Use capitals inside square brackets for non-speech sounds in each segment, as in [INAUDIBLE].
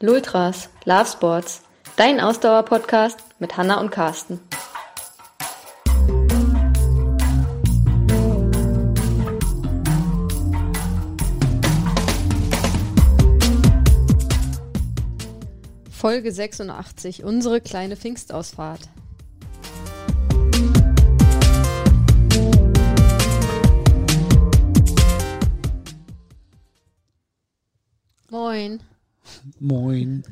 Lultras, Love Sports, dein Ausdauer-Podcast mit Hanna und Carsten. Folge 86, unsere kleine Pfingstausfahrt. Moin. Moin.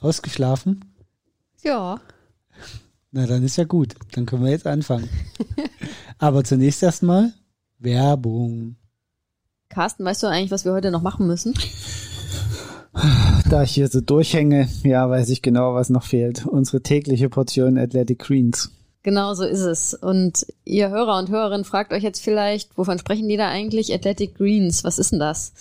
Ausgeschlafen? Ja. Na, dann ist ja gut. Dann können wir jetzt anfangen. [LAUGHS] Aber zunächst erstmal Werbung. Carsten, weißt du eigentlich, was wir heute noch machen müssen? Da ich hier so durchhänge, ja, weiß ich genau, was noch fehlt. Unsere tägliche Portion Athletic Greens. Genau so ist es. Und ihr Hörer und Hörerinnen fragt euch jetzt vielleicht, wovon sprechen die da eigentlich? Athletic Greens, was ist denn das?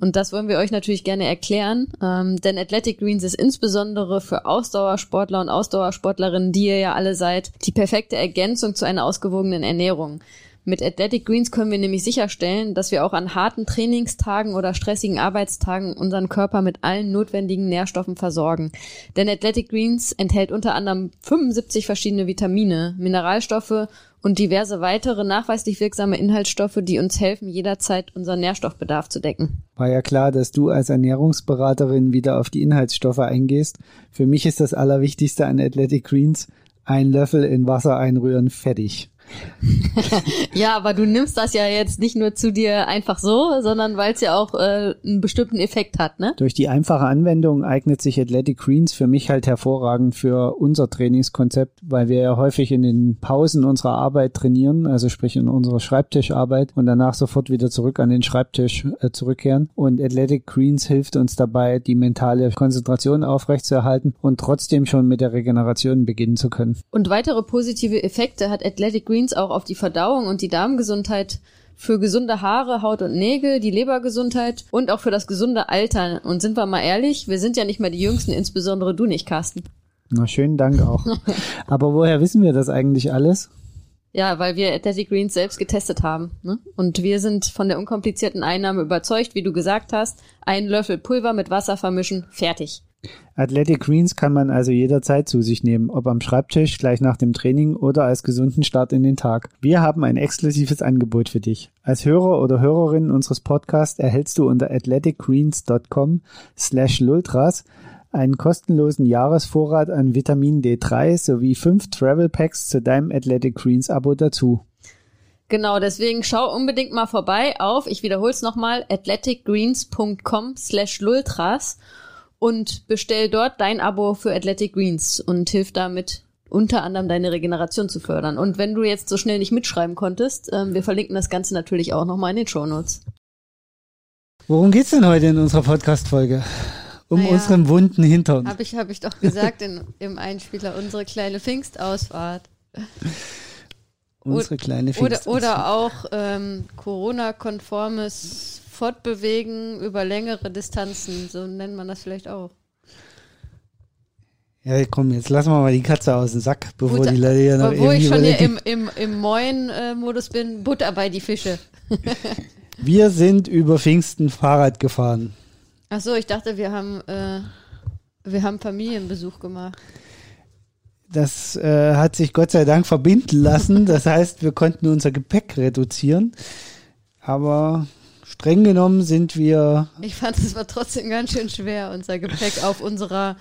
Und das wollen wir euch natürlich gerne erklären, ähm, denn Athletic Greens ist insbesondere für Ausdauersportler und Ausdauersportlerinnen, die ihr ja alle seid, die perfekte Ergänzung zu einer ausgewogenen Ernährung. Mit Athletic Greens können wir nämlich sicherstellen, dass wir auch an harten Trainingstagen oder stressigen Arbeitstagen unseren Körper mit allen notwendigen Nährstoffen versorgen. Denn Athletic Greens enthält unter anderem 75 verschiedene Vitamine, Mineralstoffe und diverse weitere nachweislich wirksame Inhaltsstoffe, die uns helfen, jederzeit unseren Nährstoffbedarf zu decken. War ja klar, dass du als Ernährungsberaterin wieder auf die Inhaltsstoffe eingehst. Für mich ist das Allerwichtigste an Athletic Greens ein Löffel in Wasser einrühren, fertig. [LAUGHS] ja, aber du nimmst das ja jetzt nicht nur zu dir einfach so, sondern weil es ja auch äh, einen bestimmten Effekt hat, ne? Durch die einfache Anwendung eignet sich Athletic Greens für mich halt hervorragend für unser Trainingskonzept, weil wir ja häufig in den Pausen unserer Arbeit trainieren, also sprich in unserer Schreibtischarbeit und danach sofort wieder zurück an den Schreibtisch äh, zurückkehren. Und Athletic Greens hilft uns dabei, die mentale Konzentration aufrechtzuerhalten und trotzdem schon mit der Regeneration beginnen zu können. Und weitere positive Effekte hat Athletic Greens auch auf die Verdauung und die Darmgesundheit, für gesunde Haare, Haut und Nägel, die Lebergesundheit und auch für das gesunde Alter. Und sind wir mal ehrlich, wir sind ja nicht mehr die Jüngsten, insbesondere du nicht, Carsten. Na, schönen Dank auch. [LAUGHS] Aber woher wissen wir das eigentlich alles? Ja, weil wir Athletic Greens selbst getestet haben. Ne? Und wir sind von der unkomplizierten Einnahme überzeugt, wie du gesagt hast. Einen Löffel Pulver mit Wasser vermischen, fertig. Athletic Greens kann man also jederzeit zu sich nehmen, ob am Schreibtisch, gleich nach dem Training oder als gesunden Start in den Tag. Wir haben ein exklusives Angebot für dich. Als Hörer oder Hörerin unseres Podcasts erhältst du unter athleticgreens.com slash lultras einen kostenlosen Jahresvorrat an Vitamin D3 sowie fünf Travel Packs zu deinem Athletic Greens Abo dazu. Genau, deswegen schau unbedingt mal vorbei auf, ich wiederhole es nochmal, athleticgreens.com slash lultras und bestell dort dein Abo für Athletic Greens und hilf damit unter anderem deine Regeneration zu fördern. Und wenn du jetzt so schnell nicht mitschreiben konntest, ähm, wir verlinken das Ganze natürlich auch nochmal in den Show Notes. Worum geht's denn heute in unserer Podcast-Folge? Um naja, unseren wunden Hintern. Habe ich, hab ich doch gesagt in, im Einspieler, unsere kleine Pfingstausfahrt. Unsere kleine Pfingstausfahrt. Oder, oder auch ähm, Corona-konformes Fortbewegen über längere Distanzen, so nennt man das vielleicht auch. Ja, komm, jetzt lassen wir mal die Katze aus dem Sack, bevor Butter, die Leute hier noch Wo ich schon hier im, im, im Moin-Modus bin, Butter bei die Fische. [LAUGHS] wir sind über Pfingsten Fahrrad gefahren. Ach so, ich dachte, wir haben, äh, wir haben Familienbesuch gemacht. Das äh, hat sich Gott sei Dank verbinden lassen. Das heißt, wir konnten unser Gepäck reduzieren. Aber streng genommen sind wir. Ich fand es war trotzdem ganz schön schwer, unser Gepäck auf unserer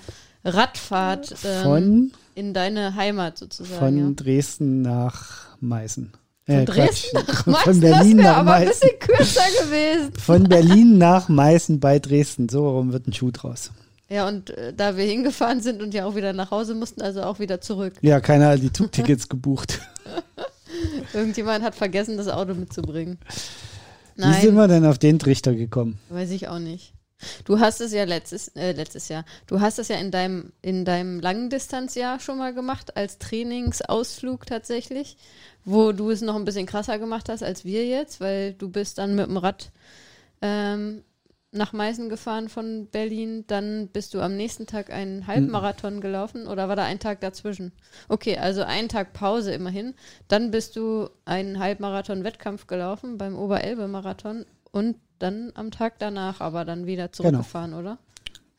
Radfahrt ähm, von, in deine Heimat sozusagen. Von ja. Dresden nach Meißen. Von äh, Dresden nach Meißen, von Berlin das nach aber Meißen. ein bisschen kürzer gewesen. [LAUGHS] Von Berlin nach Meißen bei Dresden. So rum wird ein Schuh draus. Ja, und äh, da wir hingefahren sind und ja auch wieder nach Hause mussten, also auch wieder zurück. Ja, keiner hat die [LAUGHS] Zugtickets gebucht. Irgendjemand hat vergessen, das Auto mitzubringen. Nein. Wie sind wir denn auf den Trichter gekommen? Weiß ich auch nicht. Du hast es ja letztes, äh, letztes Jahr, du hast es ja in deinem, in deinem Langdistanzjahr schon mal gemacht, als Trainingsausflug tatsächlich, wo du es noch ein bisschen krasser gemacht hast als wir jetzt, weil du bist dann mit dem Rad ähm, nach Meißen gefahren von Berlin, dann bist du am nächsten Tag einen Halbmarathon gelaufen oder war da ein Tag dazwischen? Okay, also einen Tag Pause immerhin. Dann bist du einen Halbmarathon-Wettkampf gelaufen beim Oberelbe-Marathon und dann am Tag danach aber dann wieder zurückgefahren, genau. oder?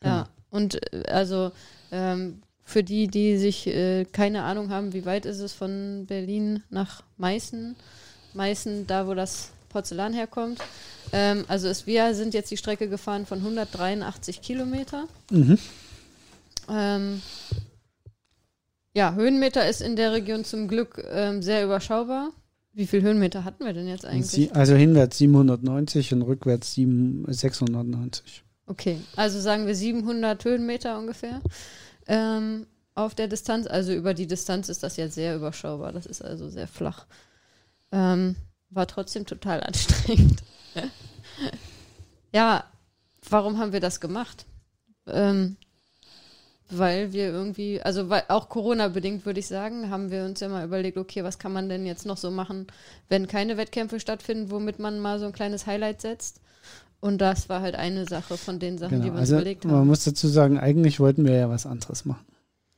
Ja. Genau. Und äh, also ähm, für die, die sich äh, keine Ahnung haben, wie weit ist es von Berlin nach Meißen? Meißen, da wo das Porzellan herkommt. Ähm, also es, wir sind jetzt die Strecke gefahren von 183 Kilometer. Mhm. Ähm, ja, Höhenmeter ist in der Region zum Glück ähm, sehr überschaubar. Wie viel Höhenmeter hatten wir denn jetzt eigentlich? Sie, also hinwärts 790 und rückwärts 7, 690. Okay, also sagen wir 700 Höhenmeter ungefähr ähm, auf der Distanz. Also über die Distanz ist das jetzt sehr überschaubar. Das ist also sehr flach. Ähm, war trotzdem total anstrengend. [LAUGHS] ja, warum haben wir das gemacht? Ähm, weil wir irgendwie, also weil auch Corona-bedingt würde ich sagen, haben wir uns ja mal überlegt, okay, was kann man denn jetzt noch so machen, wenn keine Wettkämpfe stattfinden, womit man mal so ein kleines Highlight setzt. Und das war halt eine Sache von den Sachen, Genau. die wir uns Also überlegt haben. man muss dazu sagen, eigentlich wollten wir ja was anderes machen.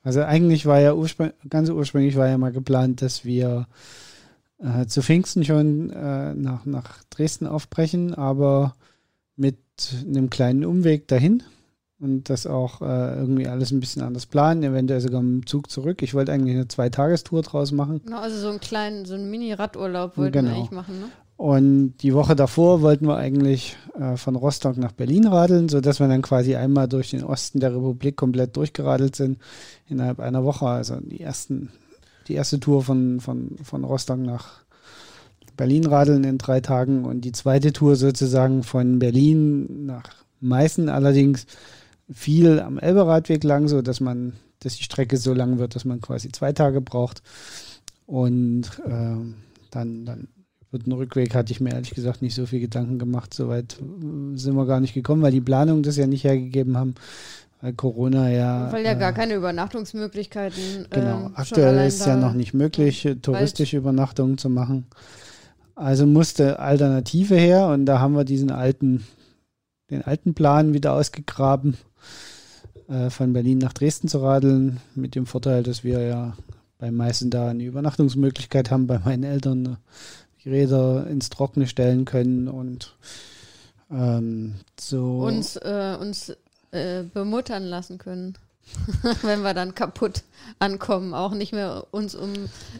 Also eigentlich war ja urspr ganz ursprünglich war ja mal geplant, dass wir äh, zu Pfingsten schon äh, nach, nach Dresden aufbrechen, aber mit einem kleinen Umweg dahin und das auch äh, irgendwie alles ein bisschen anders planen, eventuell sogar mit dem Zug zurück. Ich wollte eigentlich eine Zweitagestour draus machen. Genau, also so einen kleinen, so einen Mini-Radurlaub wollten Genau. wir eigentlich machen, ne? Und die Woche davor wollten wir eigentlich äh, von Rostock nach Berlin radeln, sodass wir dann quasi einmal durch den Osten der Republik komplett durchgeradelt sind innerhalb einer Woche. Also die ersten, die erste Tour von, von, von Rostock nach Berlin radeln in drei Tagen und die zweite Tour sozusagen von Berlin nach Meißen, allerdings viel am Elberadweg lang, so dass man, dass die Strecke so lang wird, dass man quasi zwei Tage braucht. Und ähm, dann, dann über den Rückweg hatte ich mir ehrlich gesagt nicht so viel Gedanken gemacht. Soweit äh, sind wir gar nicht gekommen, weil die Planung das ja nicht hergegeben haben, weil Corona ja. Weil ja gar äh, keine Übernachtungsmöglichkeiten. Genau, ähm, aktuell ist ja noch nicht möglich, touristische Übernachtungen zu machen. Also musste Alternative her und da haben wir diesen alten, den alten Plan wieder ausgegraben, äh, von Berlin nach Dresden zu radeln, mit dem Vorteil, dass wir ja beim meisten da eine Übernachtungsmöglichkeit haben, bei meinen Eltern äh, die Räder ins Trockene stellen können und ähm, so. uns, äh, uns äh, bemuttern lassen können. [LAUGHS] Wenn wir dann kaputt ankommen, auch nicht mehr uns um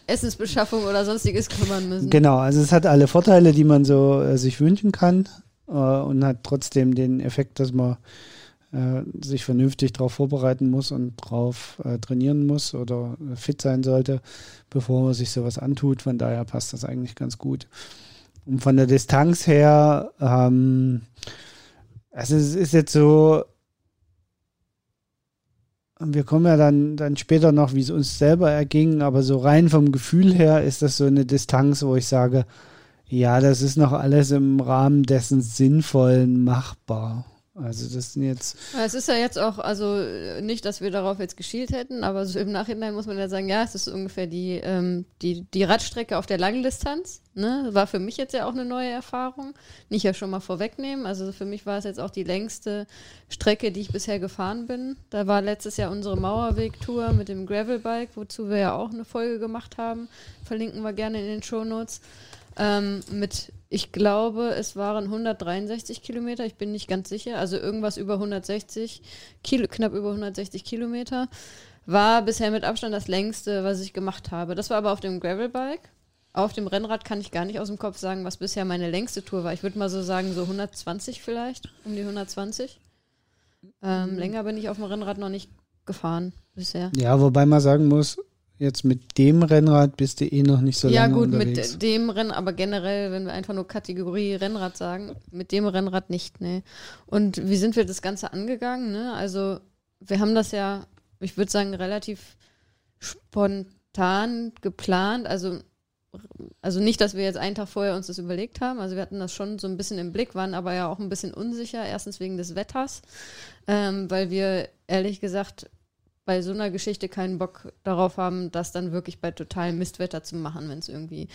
Essensbeschaffung oder sonstiges kümmern müssen. Genau, also es hat alle Vorteile, die man so äh, sich wünschen kann äh, und hat trotzdem den Effekt, dass man äh, sich vernünftig darauf vorbereiten muss und drauf äh, trainieren muss oder fit sein sollte, bevor man sich sowas antut. Von daher passt das eigentlich ganz gut. Und von der Distanz her, ähm, also es ist jetzt so, wir kommen ja dann, dann später noch, wie es uns selber erging, aber so rein vom Gefühl her ist das so eine Distanz, wo ich sage, ja, das ist noch alles im Rahmen dessen Sinnvollen machbar. Also das sind jetzt, Es ist ja jetzt auch, also äh, nicht, dass wir darauf jetzt geschielt hätten, aber so im Nachhinein muss man ja sagen, ja, es ist ungefähr die, ähm, die, die Radstrecke auf der langen Distanz. Ne? War für mich jetzt ja auch eine neue Erfahrung. Nicht ja schon mal vorwegnehmen. Also für mich war es jetzt auch die längste Strecke, die ich bisher gefahren bin. Da war letztes Jahr unsere Mauerweg-Tour mit dem Gravelbike, wozu wir ja auch eine Folge gemacht haben. Verlinken wir gerne in den Shownotes. Ähm, mit, ich glaube, es waren 163 Kilometer, ich bin nicht ganz sicher, also irgendwas über 160, Kilo, knapp über 160 Kilometer. War bisher mit Abstand das längste, was ich gemacht habe. Das war aber auf dem Gravelbike. Auf dem Rennrad kann ich gar nicht aus dem Kopf sagen, was bisher meine längste Tour war. Ich würde mal so sagen, so 120 vielleicht, um die 120. Ähm, länger bin ich auf dem Rennrad noch nicht gefahren bisher. ja, wobei man sagen muss, jetzt mit dem Rennrad bist du eh noch nicht so ja, lange gut, unterwegs. mit dem Rennen, aber generell, wenn wir einfach nur Kategorie Rennrad sagen, mit dem Rennrad nicht, ne. Und wie sind wir das Ganze angegangen, ne? Also, wir haben das ja, ich würde sagen, relativ spontan geplant. Also, also nicht, dass wir jetzt einen Tag vorher uns das überlegt haben. Also wir hatten das schon so ein bisschen im Blick, waren aber ja auch ein bisschen unsicher. Erstens wegen des Wetters, ähm, weil wir ehrlich gesagt bei so einer Geschichte keinen Bock darauf haben, das dann wirklich bei totalem Mistwetter zu machen, wenn es irgendwie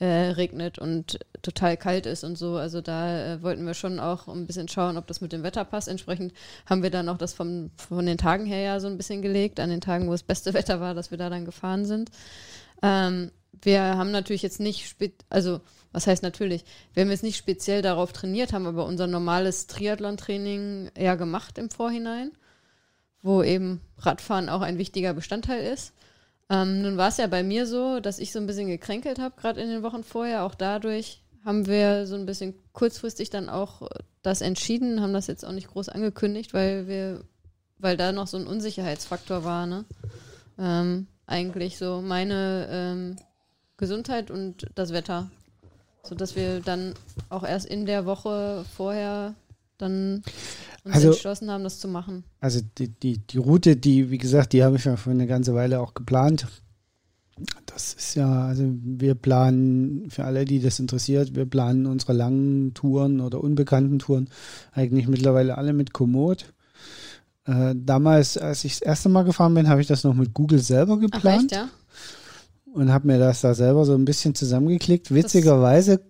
äh, regnet und total kalt ist und so. Also da äh, wollten wir schon auch ein bisschen schauen, ob das mit dem Wetter passt. Entsprechend haben wir dann auch das vom, von den Tagen her ja so ein bisschen gelegt, an den Tagen, wo es beste [LAUGHS] Wetter war, dass wir da dann gefahren sind. Ähm, wir haben natürlich jetzt nicht, also was heißt natürlich, wir haben jetzt nicht speziell darauf trainiert, haben aber unser normales Triathlon-Training eher gemacht im Vorhinein. Wo eben Radfahren auch ein wichtiger Bestandteil ist. Ähm, nun war es ja bei mir so, dass ich so ein bisschen gekränkelt habe, gerade in den Wochen vorher. Auch dadurch haben wir so ein bisschen kurzfristig dann auch das entschieden, haben das jetzt auch nicht groß angekündigt, weil wir, weil da noch so ein Unsicherheitsfaktor war, ne? Ähm, eigentlich so meine ähm, Gesundheit und das Wetter. So dass wir dann auch erst in der Woche vorher dann uns Also- entschlossen haben, das zu machen. Also die, die, die Route, die, wie gesagt, die habe ich ja für eine ganze Weile auch geplant. Das ist ja, also wir planen, für alle, die das interessiert, wir planen unsere langen Touren oder unbekannten Touren eigentlich mittlerweile alle mit Komoot. Äh, damals, als ich das erste Mal gefahren bin, habe ich das noch mit Google selber Ach geplant echt, ja? und habe mir das da selber so ein bisschen zusammengeklickt. Witzigerweise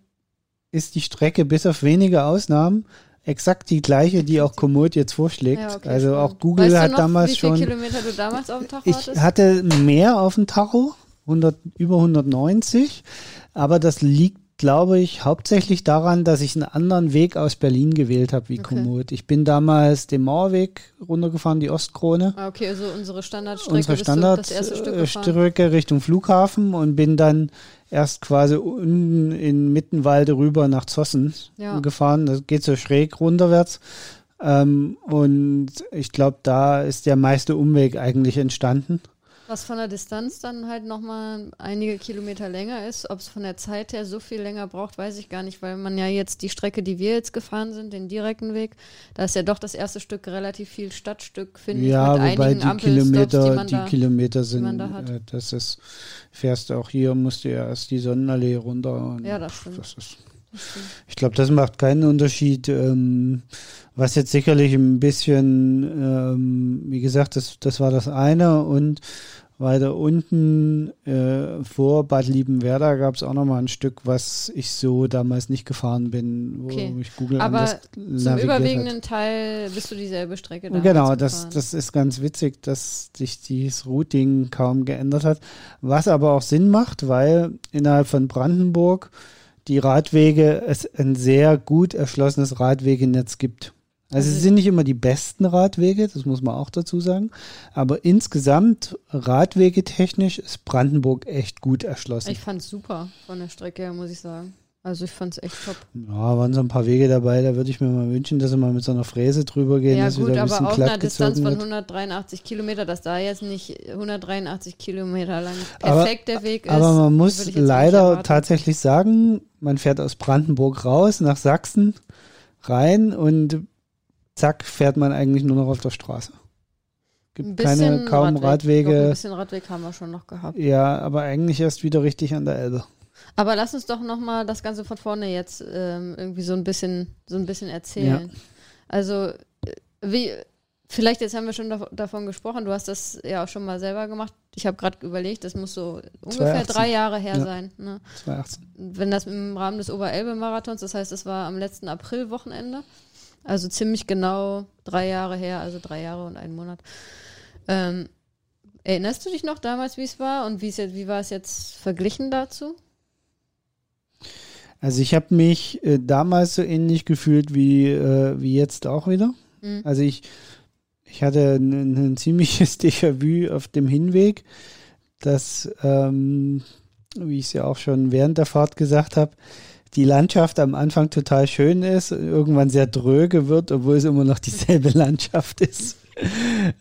ist die Strecke bis auf wenige Ausnahmen exakt die gleiche, die auch Komoot jetzt vorschlägt. Ja, okay, also spannend. auch Google weißt hat noch, damals wie viele schon. Kilometer du damals auf dem Tacho Ich hattest? hatte mehr auf dem Tacho, 100, über 190, aber das liegt, glaube ich, hauptsächlich daran, dass ich einen anderen Weg aus Berlin gewählt habe wie Okay. Komoot. Ich bin damals den Mauerweg runtergefahren, die Ostkrone. Ah, okay, also unsere Standardstrecke Unsere. Standardstrecke Richtung Flughafen und bin dann erst quasi unten in Mittenwalde rüber nach Zossen Ja. gefahren. Das geht so schräg runterwärts. Ähm, und ich glaube, da ist der meiste Umweg eigentlich entstanden. Was von der Distanz dann halt nochmal einige Kilometer länger ist. Ob es von der Zeit her so viel länger braucht, weiß ich gar nicht, weil man ja jetzt die Strecke, die wir jetzt gefahren sind, den direkten Weg, da ist ja doch das erste Stück relativ viel Stadtstück, finde Ja, ich, mit wobei einigen die die Kilometer, man die da... Kilometer sind, da hat. äh, das ist, fährst du auch hier, musst du ja erst die Sonnenallee runter. Und Ja, das stimmt. das ist, ich glaube, das macht keinen Unterschied. Ähm, was jetzt sicherlich ein bisschen, ähm, wie gesagt, das, das war das eine und weiter unten äh, vor Bad Liebenwerda gab es auch noch mal ein Stück, was ich so damals nicht gefahren bin, wo Okay. mich Google Aber anders Zum navigiert hat. überwiegenden Teil bist du dieselbe Strecke damals Genau, das, gefahren. das ist ganz witzig, dass sich dieses Routing kaum geändert hat. Was aber auch Sinn macht, weil innerhalb von Brandenburg die Radwege es ein sehr gut erschlossenes Radwegenetz gibt. Also es Also- sind nicht immer die besten Radwege, das muss man auch dazu sagen. Aber insgesamt radwegetechnisch ist Brandenburg echt gut erschlossen. Ich fand's super von der Strecke her, muss ich sagen. Also ich fand's echt top. Ja, waren so ein paar Wege dabei, da würde ich mir mal wünschen, dass sie mal mit so einer Fräse drüber gehen, ja dass gut, wieder ein aber auf glatt einer Distanz von wird. 183 Kilometer, dass da jetzt nicht 183 Kilometer lang perfekt der Weg ist. Aber man muss leider tatsächlich sagen, man fährt aus Brandenburg raus nach Sachsen rein und zack fährt man eigentlich nur noch auf der Straße. Gibt keine kaum Radweg. Doch, ein Radwege. bisschen Radweg haben wir schon noch gehabt. Ja, aber eigentlich erst wieder richtig an der Elbe. Aber lass uns doch nochmal das Ganze von vorne jetzt ähm, irgendwie so ein bisschen, so ein bisschen erzählen. Also, äh, wie, vielleicht jetzt haben wir schon dav davon gesprochen, du hast das ja auch schon mal selber gemacht. Ich habe gerade überlegt, das muss so ungefähr 2018. drei Jahre her Ja. sein. Ne? 2018. Wenn das im Rahmen des Oberelbe-Marathons, das heißt, es war am letzten April-Wochenende. Also ziemlich genau drei Jahre her, also drei Jahre und einen Monat. Ähm, erinnerst du dich noch damals, wie es war und wie es jetzt, wie war es jetzt verglichen dazu? Also ich habe mich äh, damals so ähnlich gefühlt wie, äh, wie jetzt auch wieder. Mhm. Also ich, ich hatte ein, ein ziemliches [LAUGHS] Déjà-vu auf dem Hinweg, dass, ähm, wie ich es ja auch schon während der Fahrt gesagt habe, die Landschaft am Anfang total schön ist, irgendwann sehr dröge wird, obwohl es immer noch dieselbe [LAUGHS] Landschaft ist.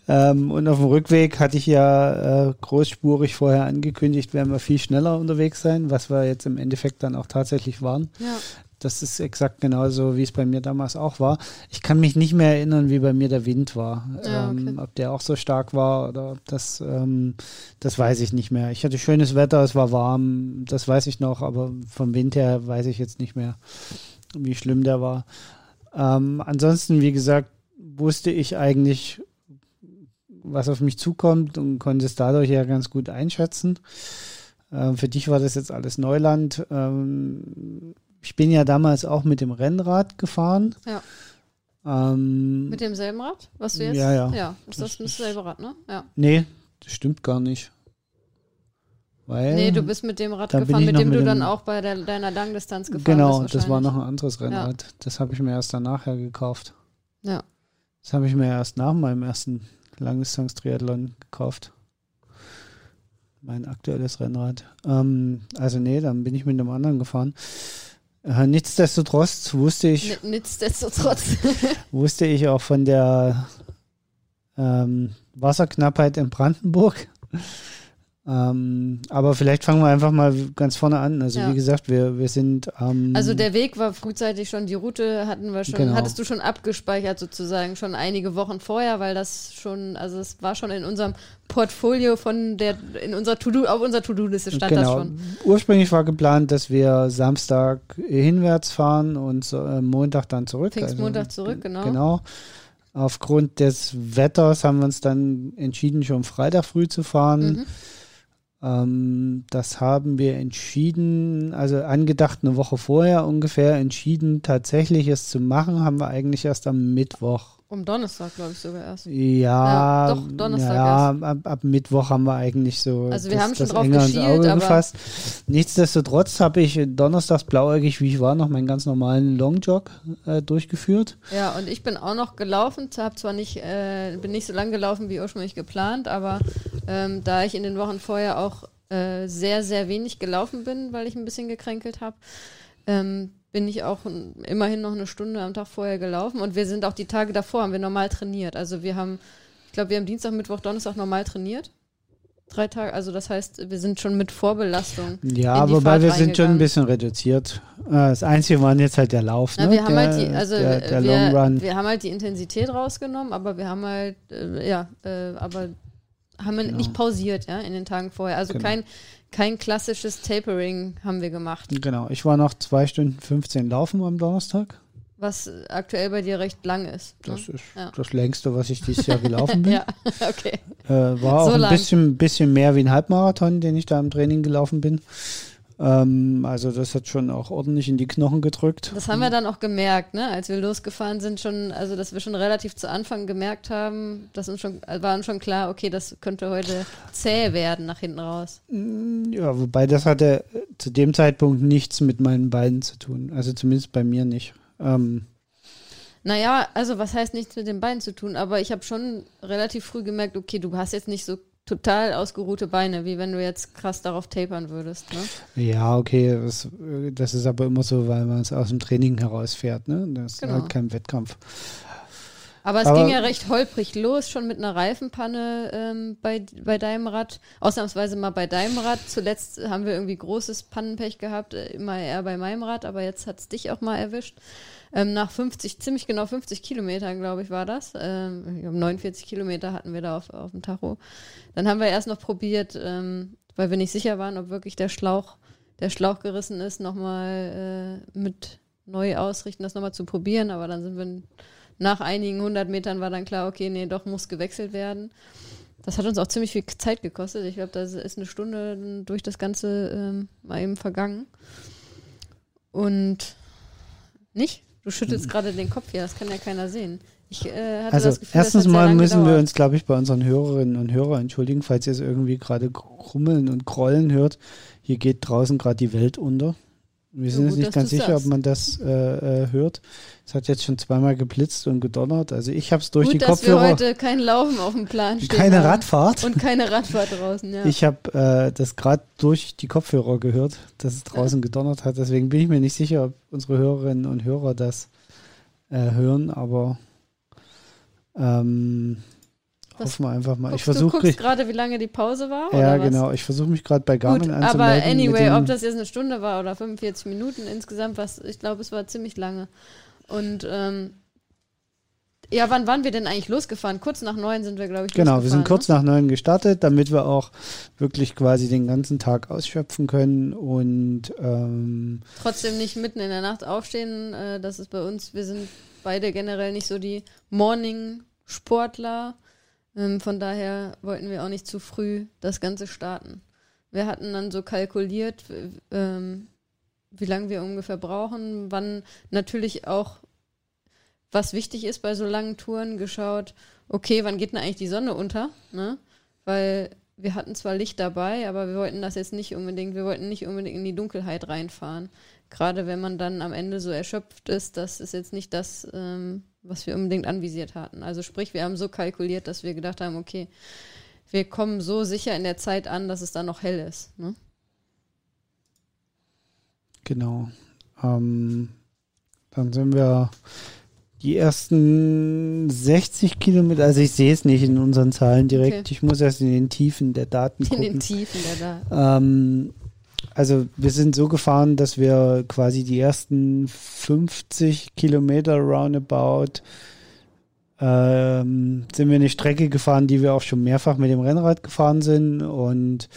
ähm, und auf dem Rückweg hatte ich ja äh, großspurig vorher angekündigt, werden wir viel schneller unterwegs sein, was wir jetzt im Endeffekt dann auch tatsächlich waren. Ja. Das ist exakt genauso, wie es bei mir damals auch war. Ich kann mich nicht mehr erinnern, wie bei mir der Wind war. Ja, okay. ähm, ob der auch so stark war oder ob das, ähm, das weiß ich nicht mehr. Ich hatte schönes Wetter, es war warm, das weiß ich noch, aber vom Wind her weiß ich jetzt nicht mehr, wie schlimm der war. Ähm, ansonsten, wie gesagt, wusste ich eigentlich, was auf mich zukommt und konnte es dadurch ja ganz gut einschätzen. Ähm, für dich war das jetzt alles Neuland. Ich bin ja damals auch mit dem Rennrad gefahren. Ja. Ähm, Mit demselben Rad, was du jetzt? Ja, ja. Ja, ist das Das dasselbe Rad, ne? Ja. nee, das stimmt gar nicht. Weil, Nee, du bist mit dem Rad gefahren, mit dem mit du dann dem- auch bei der, deiner Langdistanz gefahren Genau, bist. das war noch ein anderes Rennrad. Das habe ich mir erst danach ja gekauft. Ja. Das habe ich mir erst nach meinem ersten Langdistanz-Triathlon gekauft. Mein aktuelles Rennrad. Ähm, also nee, dann bin ich mit einem anderen gefahren. Nichtsdestotrotz wusste ich. Nichtsdestotrotz. [LAUGHS] wusste ich auch von der ähm, Wasserknappheit in Brandenburg. Ähm, aber vielleicht fangen wir einfach mal ganz vorne an. Also ja. wie gesagt, wir, wir sind ähm, Also der Weg war frühzeitig schon, die Route hatten wir schon, genau. hattest du schon abgespeichert sozusagen, schon einige Wochen vorher, weil das schon, also es war schon in unserem Portfolio von der, in unserer To-Do, auf unserer To-Do-Liste stand genau. das schon. Ursprünglich war geplant, dass wir Samstag hinwärts fahren und äh, Montag dann zurück. Pfingstmontag also, zurück, genau. Genau. Aufgrund des Wetters haben wir uns dann entschieden, schon Freitag früh zu fahren. Mhm ähm, das haben wir entschieden, also angedacht eine Woche vorher ungefähr, entschieden tatsächlich es zu machen, haben wir eigentlich erst am Mittwoch um Donnerstag, glaube ich, sogar erst. Ja, ja doch, Donnerstag ja, erst. Ab, ab, Mittwoch haben wir eigentlich so also wir das, haben schon drauf geschielt, Auge gefasst. Nichtsdestotrotz habe ich donnerstags blauäugig, wie ich war, noch meinen ganz normalen Longjog äh, durchgeführt. Ja, und ich bin auch noch gelaufen, habe zwar nicht, äh, bin nicht so lang gelaufen wie ursprünglich geplant, aber ähm, da ich in den Wochen vorher auch äh, sehr, sehr wenig gelaufen bin, weil ich ein bisschen gekränkelt habe, ähm, bin ich auch immerhin noch eine Stunde am Tag vorher gelaufen und wir sind auch die Tage davor, haben wir normal trainiert. Also wir haben, ich glaube, wir haben Dienstag, Mittwoch, Donnerstag normal trainiert. Drei Tage, also das heißt, wir sind schon mit Vorbelastung. Ja, wobei wir sind schon ein bisschen reduziert. Äh, das Einzige war jetzt halt der Lauf. Ne? wir haben der, halt die, also der, der wir, wir, haben halt die Intensität rausgenommen, aber wir haben halt, äh, ja, äh, aber haben wir genau. nicht pausiert, ja, in den Tagen vorher. Also genau. kein, kein klassisches Tapering haben wir gemacht. Genau, ich war noch zwei Stunden 15 laufen am Donnerstag. Was aktuell bei dir recht lang ist. Ne? Das ist ja. das längste, was ich dieses Jahr gelaufen [LAUGHS] bin. ja, okay. Äh, war so auch ein bisschen, bisschen mehr wie ein Halbmarathon, den ich da im Training gelaufen bin. Ähm, also das hat schon auch ordentlich in die Knochen gedrückt. Das haben wir dann auch gemerkt, ne? als wir losgefahren sind, schon, also dass wir schon relativ zu Anfang gemerkt haben, dass uns schon, war uns schon klar, okay, das könnte heute zäh werden nach hinten raus. Mm, ja, wobei das hatte zu dem Zeitpunkt nichts mit meinen Beinen zu tun. Also zumindest bei mir nicht. Ähm, naja, also was heißt nichts mit den Beinen zu tun, aber ich habe schon relativ früh gemerkt, okay, du hast jetzt nicht so total ausgeruhte Beine, wie wenn du jetzt krass darauf tapern würdest. Ne? Ja, okay, das, das, ist aber immer so, weil man es aus dem Training herausfährt. Ne? Das genau. ist halt kein Wettkampf. Aber es aber ging ja recht holprig los, schon mit einer Reifenpanne ähm, bei, bei deinem Rad. Ausnahmsweise mal bei deinem Rad. Zuletzt haben wir irgendwie großes Pannenpech gehabt, äh, immer eher bei meinem Rad, aber jetzt hat es dich auch mal erwischt. Ähm, nach 50, ziemlich genau 50 Kilometern, glaube ich, war das. Ähm, 49 Kilometer hatten wir da auf, auf dem Tacho. Dann haben wir erst noch probiert, ähm, weil wir nicht sicher waren, ob wirklich der Schlauch, der Schlauch gerissen ist, nochmal äh, mit neu ausrichten, das nochmal zu probieren. Aber dann sind wir nach einigen hundert Metern war dann klar, okay, nee, doch muss gewechselt werden. Das hat uns auch ziemlich viel Zeit gekostet. Ich glaube, da ist eine Stunde durch das Ganze ähm, mal eben vergangen. Und nicht? Du schüttelst hm. gerade den Kopf hier, das kann ja keiner sehen. Ich, äh, also Gefühl, erstens mal müssen gedauert. wir uns, glaube ich, bei unseren Hörerinnen und Hörern entschuldigen, falls ihr es irgendwie gerade krummeln und grollen hört. Hier geht draußen gerade die Welt unter. Wir sind uns nicht ganz sicher, sagst. ob man das äh, äh, hört. Es hat jetzt schon zweimal geblitzt und gedonnert. Also ich habe es durch gut, die Kopfhörer. Dass wir heute kein Laufen auf dem Plan stehen. Keine haben. Radfahrt. Und keine Radfahrt draußen, ja. Ich habe äh, das gerade durch die Kopfhörer gehört, dass es draußen ja. gedonnert hat. Deswegen bin ich mir nicht sicher, ob unsere Hörerinnen und Hörer das äh, hören, aber ähm, was, Hoffen wir einfach mal. ich versuche. Du guckst gerade, wie lange die Pause war? Ja, genau. Ich versuche mich gerade bei Garmin Gut, anzumelden. Aber anyway, ob das jetzt eine Stunde war oder 45 Minuten insgesamt, was ich glaube, es war ziemlich lange. Und ähm, ja, wann waren wir denn eigentlich losgefahren? Kurz nach neun sind wir, glaube ich, Genau, wir sind kurz ne? nach neun gestartet, damit wir auch wirklich quasi den ganzen Tag ausschöpfen können und ähm, trotzdem nicht mitten in der Nacht aufstehen. Äh, das ist bei uns, wir sind beide generell nicht so die Morning-Sportler. Ähm, von daher wollten wir auch nicht zu früh das Ganze starten. Wir hatten dann so kalkuliert, ähm, wie lange wir ungefähr brauchen, wann natürlich auch, was wichtig ist bei so langen Touren, geschaut, okay, wann geht denn eigentlich die Sonne unter? Ne? Weil wir hatten zwar Licht dabei, aber wir wollten das jetzt nicht unbedingt, wir wollten nicht unbedingt in die Dunkelheit reinfahren. Gerade wenn man dann am Ende so erschöpft ist, das ist jetzt nicht das, ähm, was wir unbedingt anvisiert hatten. Also sprich, wir haben so kalkuliert, dass wir gedacht haben, okay, wir kommen so sicher in der Zeit an, dass es dann noch hell ist. Ne? Genau. Ähm, dann sind wir die ersten 60 Kilometer, also ich sehe es nicht in unseren Zahlen direkt. Okay. Ich muss erst in den Tiefen der Daten gucken. In den Tiefen der Daten. Ähm, also wir sind so gefahren, dass wir quasi die ersten 50 Kilometer roundabout ähm, sind wir eine Strecke gefahren, die wir auch schon mehrfach mit dem Rennrad gefahren sind und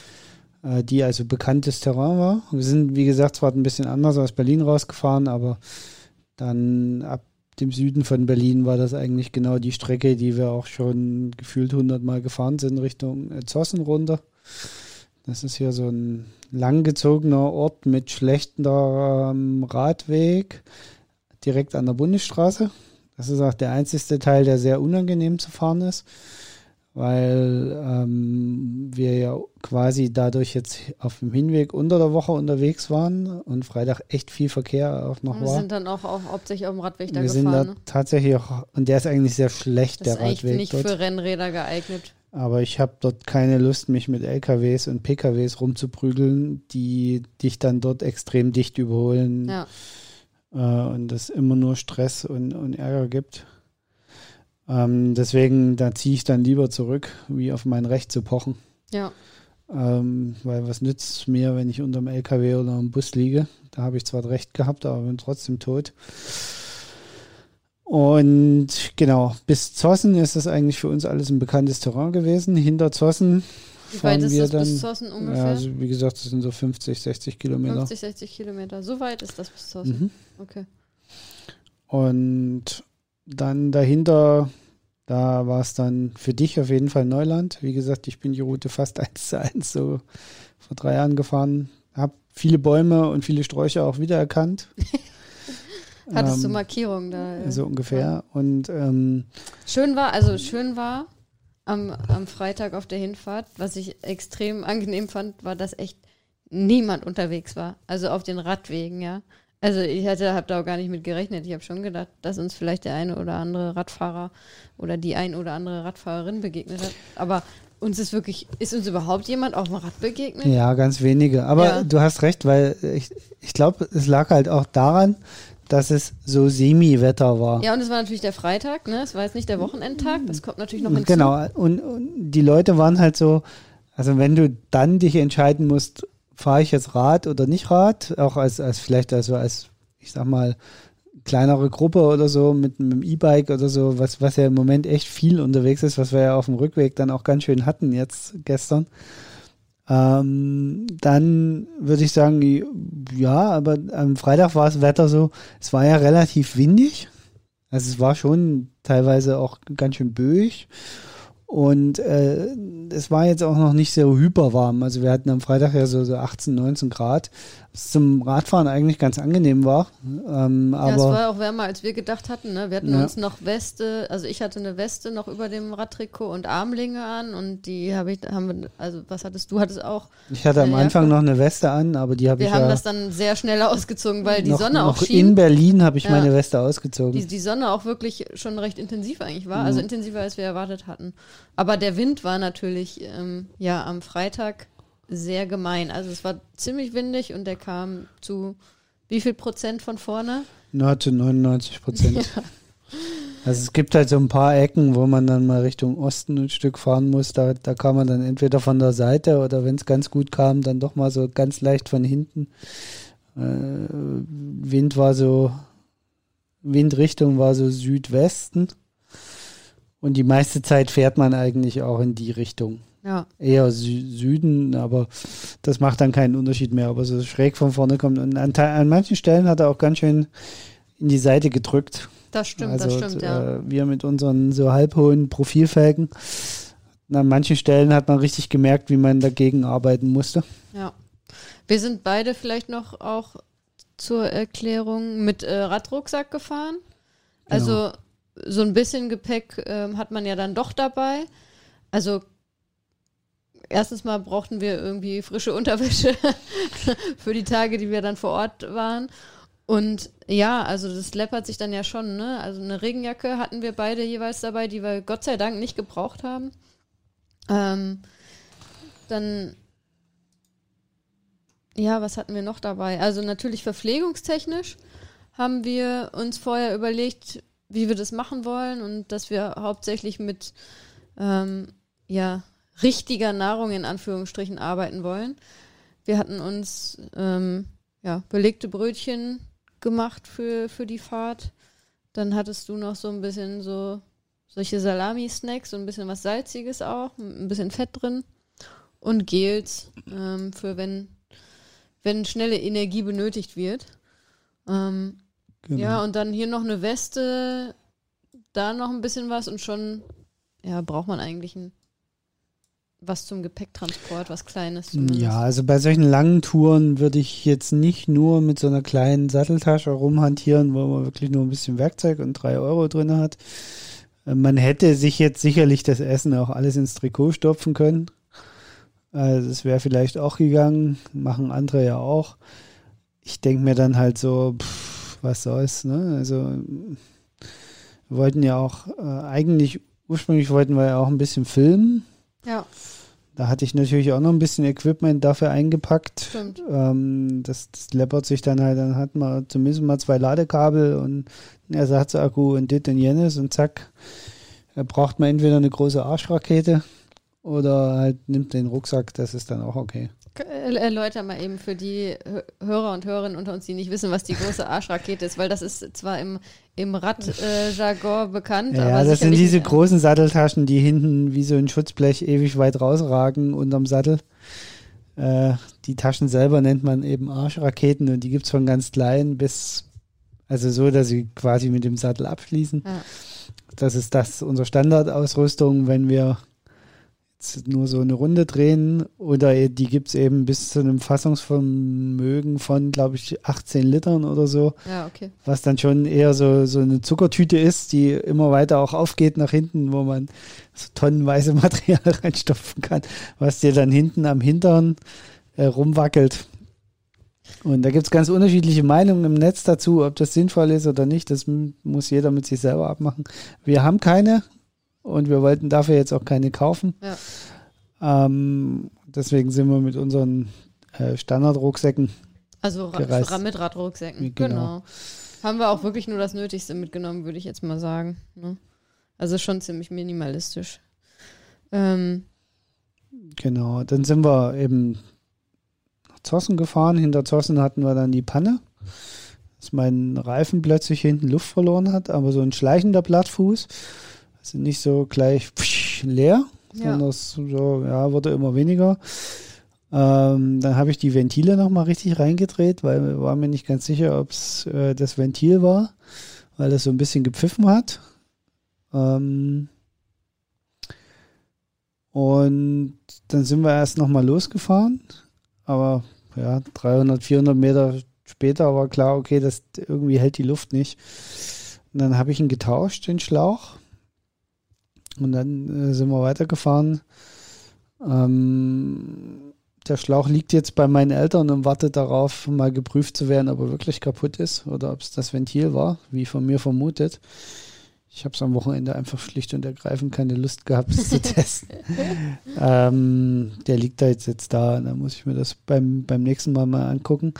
äh, die also bekanntes Terrain war. Wir sind, wie gesagt, zwar ein bisschen anders aus Berlin rausgefahren, aber dann ab dem Süden von Berlin war das eigentlich genau die Strecke, die wir auch schon gefühlt 100 Mal gefahren sind, Richtung äh, Zossen runter. Das ist hier so ein langgezogener Ort mit schlechtem Radweg direkt an der Bundesstraße. Das ist auch der einzige Teil, der sehr unangenehm zu fahren ist, weil ähm, wir ja quasi dadurch jetzt auf dem Hinweg unter der Woche unterwegs waren und Freitag echt viel Verkehr auch noch wir war. Wir sind dann auch, auch hauptsächlich auf dem Radweg da wir gefahren. Wir sind da ne? tatsächlich auch, und der ist eigentlich sehr schlecht, das der Radweg. Das ist nicht dort. für Rennräder geeignet. Aber ich habe dort keine Lust, mich mit LKWs und PKWs rumzuprügeln, die dich dann dort extrem dicht überholen. Ja. Äh, und es immer nur Stress und, und Ärger gibt. Ähm, deswegen, da ziehe ich dann lieber zurück, wie auf mein Recht zu pochen. Ja. Ähm, weil was nützt es mir, wenn ich unter dem LKW oder im Bus liege? Da habe ich zwar Recht gehabt, aber bin trotzdem tot. Und genau, bis Zossen ist das eigentlich für uns alles ein bekanntes Terrain gewesen. Hinter Zossen wie weit ist wir das dann, bis Zossen ungefähr? Ja, also wie gesagt, das sind so 50, 60 Kilometer. 50, 60 Kilometer. So weit ist das bis Zossen. Mhm. Okay. Und dann dahinter, da war es dann für dich auf jeden Fall Neuland. Wie gesagt, ich bin die Route fast [LAUGHS] eins zu eins so vor drei Jahren gefahren. Hab viele Bäume und viele Sträucher auch wiedererkannt. [LAUGHS] Hattest ähm, du Markierungen da? Ja. So ungefähr. Und ähm, schön war, also schön war am, am Freitag auf der Hinfahrt, was ich extrem angenehm fand, war, dass echt niemand unterwegs war. Also auf den Radwegen, ja. Also ich hatte, habe da auch gar nicht mit gerechnet. Ich habe schon gedacht, dass uns vielleicht der eine oder andere Radfahrer oder die ein oder andere Radfahrerin begegnet hat. Aber uns ist wirklich, ist uns überhaupt jemand auf dem Rad begegnet? Ja, ganz wenige. Aber ja. du hast recht, weil ich, ich glaube, es lag halt auch daran, dass es so Semi-Wetter war. Ja, und es war natürlich der Freitag, ne? Es war jetzt nicht der Wochenendtag, das kommt natürlich noch hinzu. Genau, und, und die Leute waren halt so, also wenn du dann dich entscheiden musst, fahre ich jetzt Rad oder nicht Rad, auch als, als vielleicht also als, ich sag mal, kleinere Gruppe oder so mit, mit einem E-Bike oder so, was, was ja im Moment echt viel unterwegs ist, was wir ja auf dem Rückweg dann auch ganz schön hatten jetzt gestern. Ähm, dann würde ich sagen, ja, aber am Freitag war das Wetter so, es war ja relativ windig. Also es war schon teilweise auch ganz schön böig. Und äh, es war jetzt auch noch nicht so hyperwarm. Also wir hatten am Freitag ja so, so 18, 19 Grad was zum Radfahren eigentlich ganz angenehm war. Ähm, aber ja, es war auch wärmer, als wir gedacht hatten. Ne? Wir hatten ja. uns noch Weste, also ich hatte eine Weste noch über dem Radtrikot und Armlinge an und die habe ich, haben wir, also was hattest du? Hattest auch? Ich hatte am Anfang noch eine Weste an, aber die habe ich Wir haben ja das dann sehr schnell ausgezogen, weil die noch, Sonne auch noch schien. In Berlin habe ich ja. meine Weste ausgezogen. Die, die Sonne auch wirklich schon recht intensiv eigentlich war, also mhm. also intensiver als wir erwartet hatten. Aber der Wind war natürlich ähm, ja am Freitag sehr gemein. Also es war ziemlich windig und der kam zu wie viel Prozent von vorne? Na, zu 99 Prozent. [LAUGHS] ja. Also es gibt halt so ein paar Ecken, wo man dann mal Richtung Osten ein Stück fahren muss. Da, da kam man dann entweder von der Seite oder wenn es ganz gut kam, dann doch mal so ganz leicht von hinten. Äh, Wind war so, Windrichtung war so Südwesten. Und die meiste Zeit fährt man eigentlich auch in die Richtung. Ja. Eher Sü Süden, aber das macht dann keinen Unterschied mehr, ob er so schräg von vorne kommt. Und an, an manchen Stellen hat er auch ganz schön in die Seite gedrückt. Das stimmt, also, das stimmt, ja. Äh, wir mit unseren so halbhohen Profilfelgen. An manchen Stellen hat man richtig gemerkt, wie man dagegen arbeiten musste. Ja. Wir sind beide vielleicht noch auch zur Erklärung mit äh, Radrucksack gefahren. Genau. Also so ein bisschen Gepäck äh, hat man ja dann doch dabei. Also erstens mal brauchten wir irgendwie frische Unterwäsche [LAUGHS] für die Tage, die wir dann vor Ort waren. Und ja, also das läppert sich dann ja schon, ne? Also eine Regenjacke hatten wir beide jeweils dabei, die wir Gott sei Dank nicht gebraucht haben. Ähm, dann, ja, was hatten wir noch dabei? Also natürlich verpflegungstechnisch haben wir uns vorher überlegt, wie wir das machen wollen und dass wir hauptsächlich mit, ähm, ja, richtiger Nahrung in Anführungsstrichen arbeiten wollen. Wir hatten uns ähm, ja, belegte Brötchen gemacht für, für die Fahrt. Dann hattest du noch so ein bisschen so solche Salami-Snacks, so ein bisschen was Salziges auch, ein bisschen Fett drin. Und Gels ähm, für wenn, wenn schnelle Energie benötigt wird. Ähm, genau. Ja, und dann hier noch eine Weste, da noch ein bisschen was und schon, ja, braucht man eigentlich ein was zum Gepäcktransport, was Kleines. Zumindest. Ja, also bei solchen langen Touren würde ich jetzt nicht nur mit so einer kleinen Satteltasche rumhantieren, wo man wirklich nur ein bisschen Werkzeug und drei Euro drin hat. Äh, man hätte sich jetzt sicherlich das Essen auch alles ins Trikot stopfen können. Also das wäre vielleicht auch gegangen, machen andere ja auch. Ich denke mir dann halt so, pff, was soll's, ne? Also wir wollten ja auch äh, eigentlich ursprünglich wollten wir ja auch ein bisschen filmen ja. Da hatte ich natürlich auch noch ein bisschen Equipment dafür eingepackt. Stimmt. Ähm, das, das läppert sich dann halt, dann hat man zumindest mal zwei Ladekabel und einen Ersatzakku und dit und jenes und zack, da braucht man entweder eine große Arschrakete oder halt nimmt den Rucksack, das ist dann auch okay. Erläuter mal eben für die Hörer und Hörerinnen unter uns, die nicht wissen, was die große Arschrakete ist, weil das ist zwar im, im Radjargon äh, bekannt. Ja, das sind diese großen Satteltaschen, die hinten wie so ein Schutzblech ewig weit rausragen unterm Sattel. Äh, die Taschen selber nennt man eben Arschraketen und die gibt es von ganz klein bis, also so, dass sie quasi mit dem Sattel abschließen. Ja. Das ist das unsere Standardausrüstung, wenn wir nur so eine Runde drehen oder die gibt es eben bis zu einem Fassungsvermögen von, glaube ich, 18 Litern oder so. Ja, okay. Was dann schon eher so, so eine Zuckertüte ist, die immer weiter auch aufgeht nach hinten, wo man so tonnenweise [LAUGHS] Material reinstopfen kann, was dir dann hinten am Hintern äh, rumwackelt. Und da gibt es ganz unterschiedliche Meinungen im Netz dazu, ob das sinnvoll ist oder nicht. Das muss jeder mit sich selber abmachen. Wir haben keine, und wir wollten dafür jetzt auch keine kaufen. Ja. Ähm, deswegen sind wir mit unseren äh, Standardrucksäcken. Also gereist. mit Radrucksäcken, genau. genau. Haben wir auch wirklich nur das Nötigste mitgenommen, würde ich jetzt mal sagen. Ne? Also schon ziemlich minimalistisch. Ähm. Genau, dann sind wir eben nach Zossen gefahren. Hinter Zossen hatten wir dann die Panne, dass mein Reifen plötzlich hinten Luft verloren hat, aber so ein schleichender Blattfuß sind nicht so gleich leer, ja. sondern es so, ja, wurde immer weniger. Ähm, dann habe ich die Ventile nochmal richtig reingedreht, weil war mir nicht ganz sicher, ob es äh, das Ventil war, weil das so ein bisschen gepfiffen hat. Ähm, und dann sind wir erst nochmal losgefahren, aber ja, 300, 400 Meter später war klar, okay, das irgendwie hält die Luft nicht. Und dann habe ich ihn getauscht, den Schlauch. Und dann äh, sind wir weitergefahren. Ähm, der Schlauch liegt jetzt bei meinen Eltern und wartet darauf, mal geprüft zu werden, ob er wirklich kaputt ist oder ob es das Ventil war, wie von mir vermutet. Ich habe es am Wochenende einfach schlicht und ergreifend keine Lust gehabt, es zu [LAUGHS] testen. ähm, der liegt da jetzt, jetzt da, da muss ich mir das beim, beim nächsten Mal mal angucken.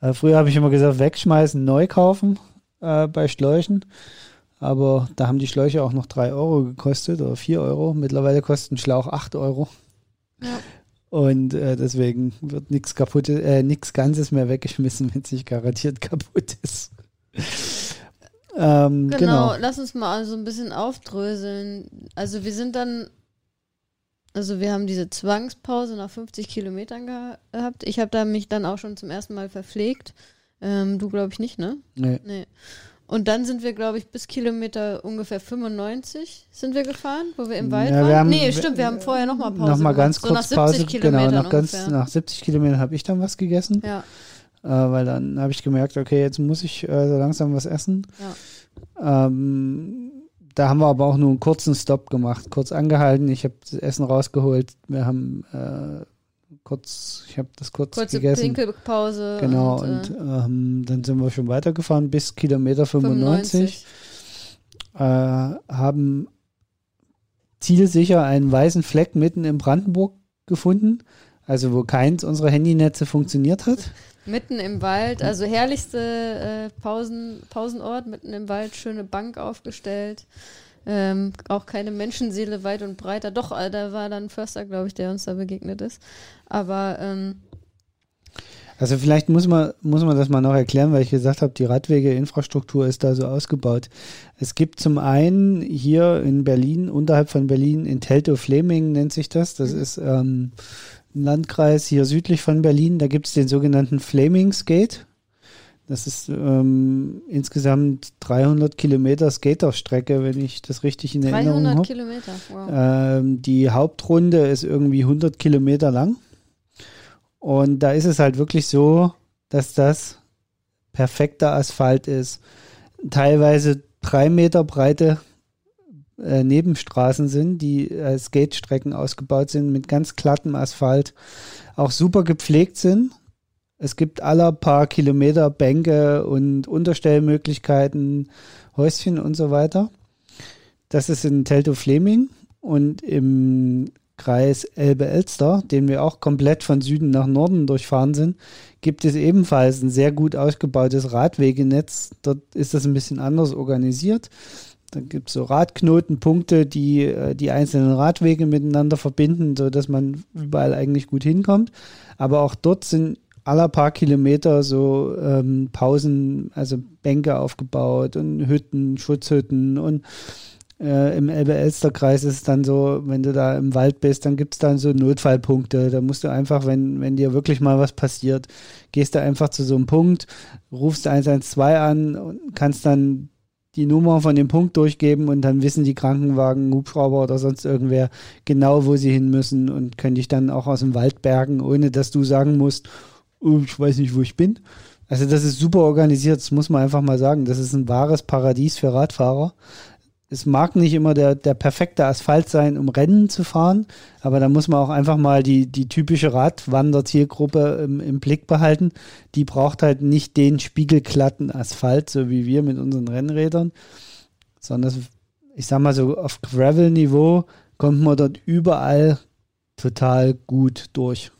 Äh, früher habe ich immer gesagt, wegschmeißen, neu kaufen äh, bei Schläuchen. Aber da haben die Schläuche auch noch 3 Euro gekostet oder 4 Euro. Mittlerweile kostet ein Schlauch 8 Euro. Ja. Und äh, deswegen wird nichts kaputt, äh, nichts Ganzes mehr weggeschmissen, [LAUGHS] wenn es nicht garantiert kaputt ist. ähm, genau, genau, lass uns mal so ein bisschen aufdröseln. Also wir sind dann, also wir haben diese Zwangspause nach 50 Kilometern gehabt. Ich habe da mich dann auch schon zum ersten Mal verpflegt. Ähm, du glaube ich nicht, ne? Nee. nee. Und dann sind wir, glaube ich, bis Kilometer ungefähr 95 sind wir gefahren, wo wir im Wald ja, waren. Wir haben, nee, stimmt, wir haben vorher nochmal Pause Nochmal ganz so kurz Pause. Genau, nach, ganz, nach 70 Kilometern habe ich dann was gegessen. Ja. Äh, weil dann habe ich gemerkt, okay, jetzt muss ich äh, so langsam was essen. Ja. Ähm, da haben wir aber auch nur einen kurzen Stop gemacht, kurz angehalten. Ich habe das Essen rausgeholt. Wir haben äh, kurz, ich habe das kurz Kurze gegessen. Pinkelpause. Genau, und, und, äh, ähm, dann sind wir schon weitergefahren bis Kilometer 95, 95. Äh, haben zielsicher einen weißen Fleck mitten in Brandenburg gefunden, also wo keins unserer Handynetze funktioniert hat. [LAUGHS] Mitten im Wald, also herrlichste äh, Pausen, Pausenort, mitten im Wald, schöne Bank aufgestellt. Ähm, auch keine Menschenseele weit und breiter. Doch, da war dann ein Förster, glaube ich, der uns da begegnet ist. Aber ähm, Also vielleicht muss man, muss man das mal noch erklären, weil ich gesagt habe, die Radwegeinfrastruktur ist da so ausgebaut. Es gibt zum einen hier in Berlin, unterhalb von Berlin, in Teltow-Fleming nennt sich das. Das Mhm. ist ähm, ein Landkreis hier südlich von Berlin. Da gibt es den sogenannten Flemingsgate. Das ist ähm, insgesamt 300 Kilometer Skaterstrecke, wenn ich das richtig in Erinnerung 300 habe. Kilometer. Wow. Ähm, die Hauptrunde ist irgendwie 100 Kilometer lang. Und da ist es halt wirklich so, dass das perfekter Asphalt ist. Teilweise drei Meter breite äh, Nebenstraßen sind, die als Skatestrecken ausgebaut sind mit ganz glattem Asphalt, auch super gepflegt sind. Es gibt aller paar Kilometer Bänke und Unterstellmöglichkeiten, Häuschen und so weiter. Das ist in Teltow-Fleming und im Kreis Elbe-Elster, den wir auch komplett von Süden nach Norden durchfahren sind, gibt es ebenfalls ein sehr gut ausgebautes Radwegenetz. Dort ist das ein bisschen anders organisiert. Da gibt es so Radknotenpunkte, die äh, die einzelnen Radwege miteinander verbinden, sodass man überall eigentlich gut hinkommt. Aber auch dort sind aller paar Kilometer so ähm, Pausen, also Bänke aufgebaut und Hütten, Schutzhütten und äh, im Elbe-Elster-Kreis ist es dann so, wenn du da im Wald bist, dann gibt es dann so Notfallpunkte. Da musst du einfach, wenn, wenn dir wirklich mal was passiert, gehst du einfach zu so einem Punkt, rufst 112 an und kannst dann die Nummer von dem Punkt durchgeben und dann wissen die Krankenwagen, Hubschrauber oder sonst irgendwer genau, wo sie hin müssen und können dich dann auch aus dem Wald bergen, ohne dass du sagen musst, ich weiß nicht, wo ich bin. Also das ist super organisiert, das muss man einfach mal sagen. Das ist ein wahres Paradies für Radfahrer. Es mag nicht immer der, der perfekte Asphalt sein, um Rennen zu fahren, aber da muss man auch einfach mal die, die typische Radwanderzielgruppe im, im Blick behalten. Die braucht halt nicht den spiegelglatten Asphalt, so wie wir mit unseren Rennrädern, sondern ich sag mal so auf Gravel-Niveau kommt man dort überall total gut durch.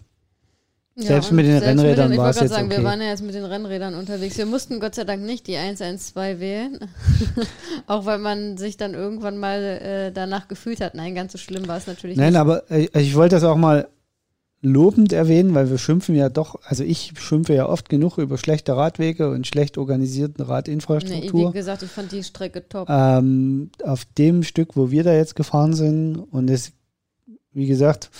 Selbst und mit den selbst Rennrädern ich war wollte es jetzt gerade sagen, okay. wir waren ja jetzt mit den Rennrädern unterwegs. Wir mussten Gott sei Dank nicht die 112 wählen. [LAUGHS] Auch weil man sich dann irgendwann mal äh, danach gefühlt hat. Nein, ganz so schlimm war es natürlich Nein, nicht. aber äh, ich wollte das auch mal lobend erwähnen, weil wir schimpfen ja doch, also ich schimpfe ja oft genug über schlechte Radwege und schlecht organisierten Nee, Radinfrastruktur. wie gesagt, ich fand die Strecke top. ähm, auf dem Stück, wo wir da jetzt gefahren sind. Und es, wie gesagt,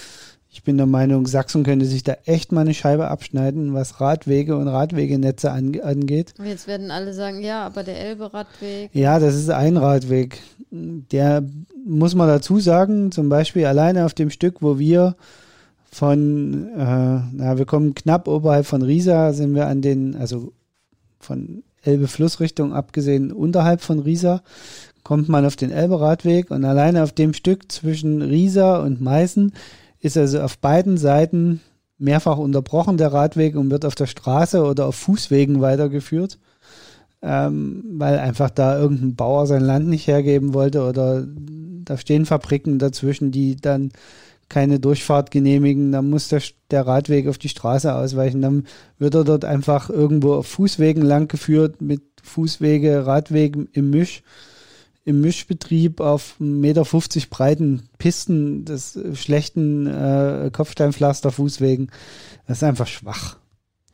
ich bin der Meinung, Sachsen könnte sich da echt mal eine Scheibe abschneiden, was Radwege und Radwegenetze an, angeht. Und Jetzt werden alle sagen, ja, aber der Elbe-Radweg. Ja, das ist ein Radweg. Der muss man dazu sagen, zum Beispiel alleine auf dem Stück, wo wir von, äh, na, wir kommen knapp oberhalb von Riesa, sind wir an den, also von Elbe-Flussrichtung abgesehen, unterhalb von Riesa, kommt man auf den Elbe-Radweg und alleine auf dem Stück zwischen Riesa und Meißen ist also auf beiden Seiten mehrfach unterbrochen der Radweg und wird auf der Straße oder auf Fußwegen weitergeführt ähm, weil einfach da irgendein Bauer sein Land nicht hergeben wollte oder da stehen Fabriken dazwischen, die dann keine Durchfahrt genehmigen, dann muss der, der Radweg auf die Straße ausweichen, dann wird er dort einfach irgendwo auf Fußwegen lang geführt mit Fußwege, Radwegen im Misch, im Mischbetrieb auf 1,50 Meter breiten Pisten des schlechten äh, Kopfsteinpflaster-Fußwegen. Das ist einfach schwach.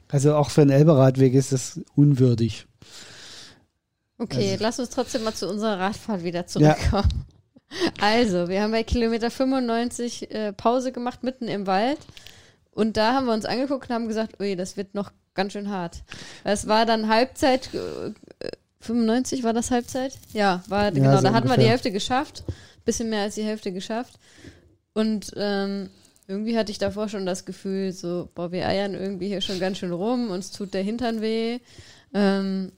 Also auch für einen Elberadweg ist das unwürdig. Okay, Also- lass uns trotzdem mal zu unserer Radfahrt wieder zurückkommen. [LAUGHS] Also, wir haben bei Kilometer 95 äh, Pause gemacht, mitten im Wald. Und da haben wir uns angeguckt und haben gesagt, ui, das wird noch ganz schön hart. Es war dann Halbzeit, äh, 95 war das Halbzeit? Ja, war genau, so da hatten wir die ungefähr. Hälfte geschafft. Bisschen mehr als die Hälfte geschafft. Und ähm, irgendwie hatte ich davor schon das Gefühl, so, boah, wir eiern irgendwie hier schon ganz schön rum, uns tut der Hintern weh. Ähm,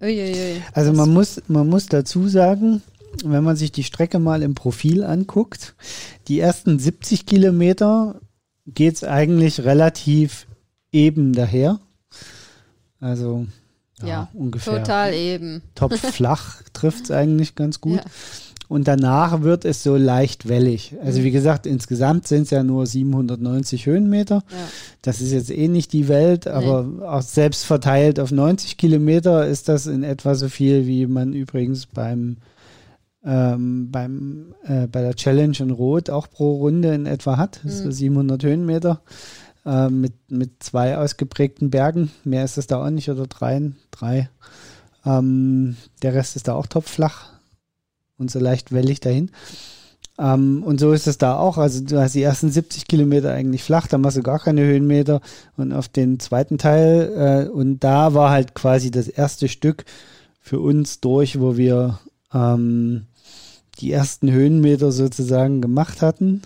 uiuiui. Also man muss, man muss dazu sagen, wenn man sich die Strecke mal im Profil anguckt, die ersten 70 Kilometer geht es eigentlich relativ eben daher. Also ja, Ja, ungefähr. Total eben. Topflach [LAUGHS] trifft es eigentlich ganz gut. Ja. Und danach wird es so leicht wellig. Mhm. Also wie gesagt, insgesamt sind es ja nur 790 Höhenmeter. Ja. Das ist jetzt eh nicht die Welt, aber auch selbst verteilt auf 90 Kilometer ist das in etwa so viel, wie man übrigens beim, ähm, beim äh, bei der Challenge in Rot auch pro Runde in etwa hat. Ist so 700 Höhenmeter äh, mit, mit zwei ausgeprägten Bergen. Mehr ist es da auch nicht oder drei. drei. Ähm, der Rest ist da auch topflach und so leicht wellig dahin. Ähm, und so ist es da auch. Also du hast die ersten 70 Kilometer eigentlich flach, da machst du gar keine Höhenmeter. Und auf den zweiten Teil, äh, und da war halt quasi das erste Stück für uns durch, wo wir ähm, die ersten Höhenmeter sozusagen gemacht hatten.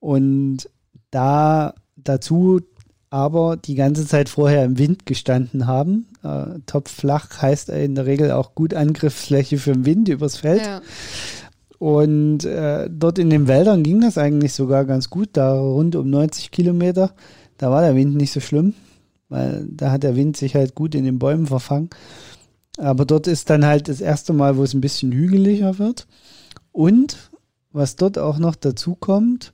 Und da dazu aber die ganze Zeit vorher im Wind gestanden haben. Äh, topflach heißt in der Regel auch gut Angriffsfläche für den Wind übers Feld. Ja. Und äh, dort in den Wäldern ging das eigentlich sogar ganz gut, da rund um 90 Kilometer. Da war der Wind nicht so schlimm, weil da hat der Wind sich halt gut in den Bäumen verfangen. Aber dort ist dann halt das erste Mal, wo es ein bisschen hügeliger wird. Und was dort auch noch dazu kommt,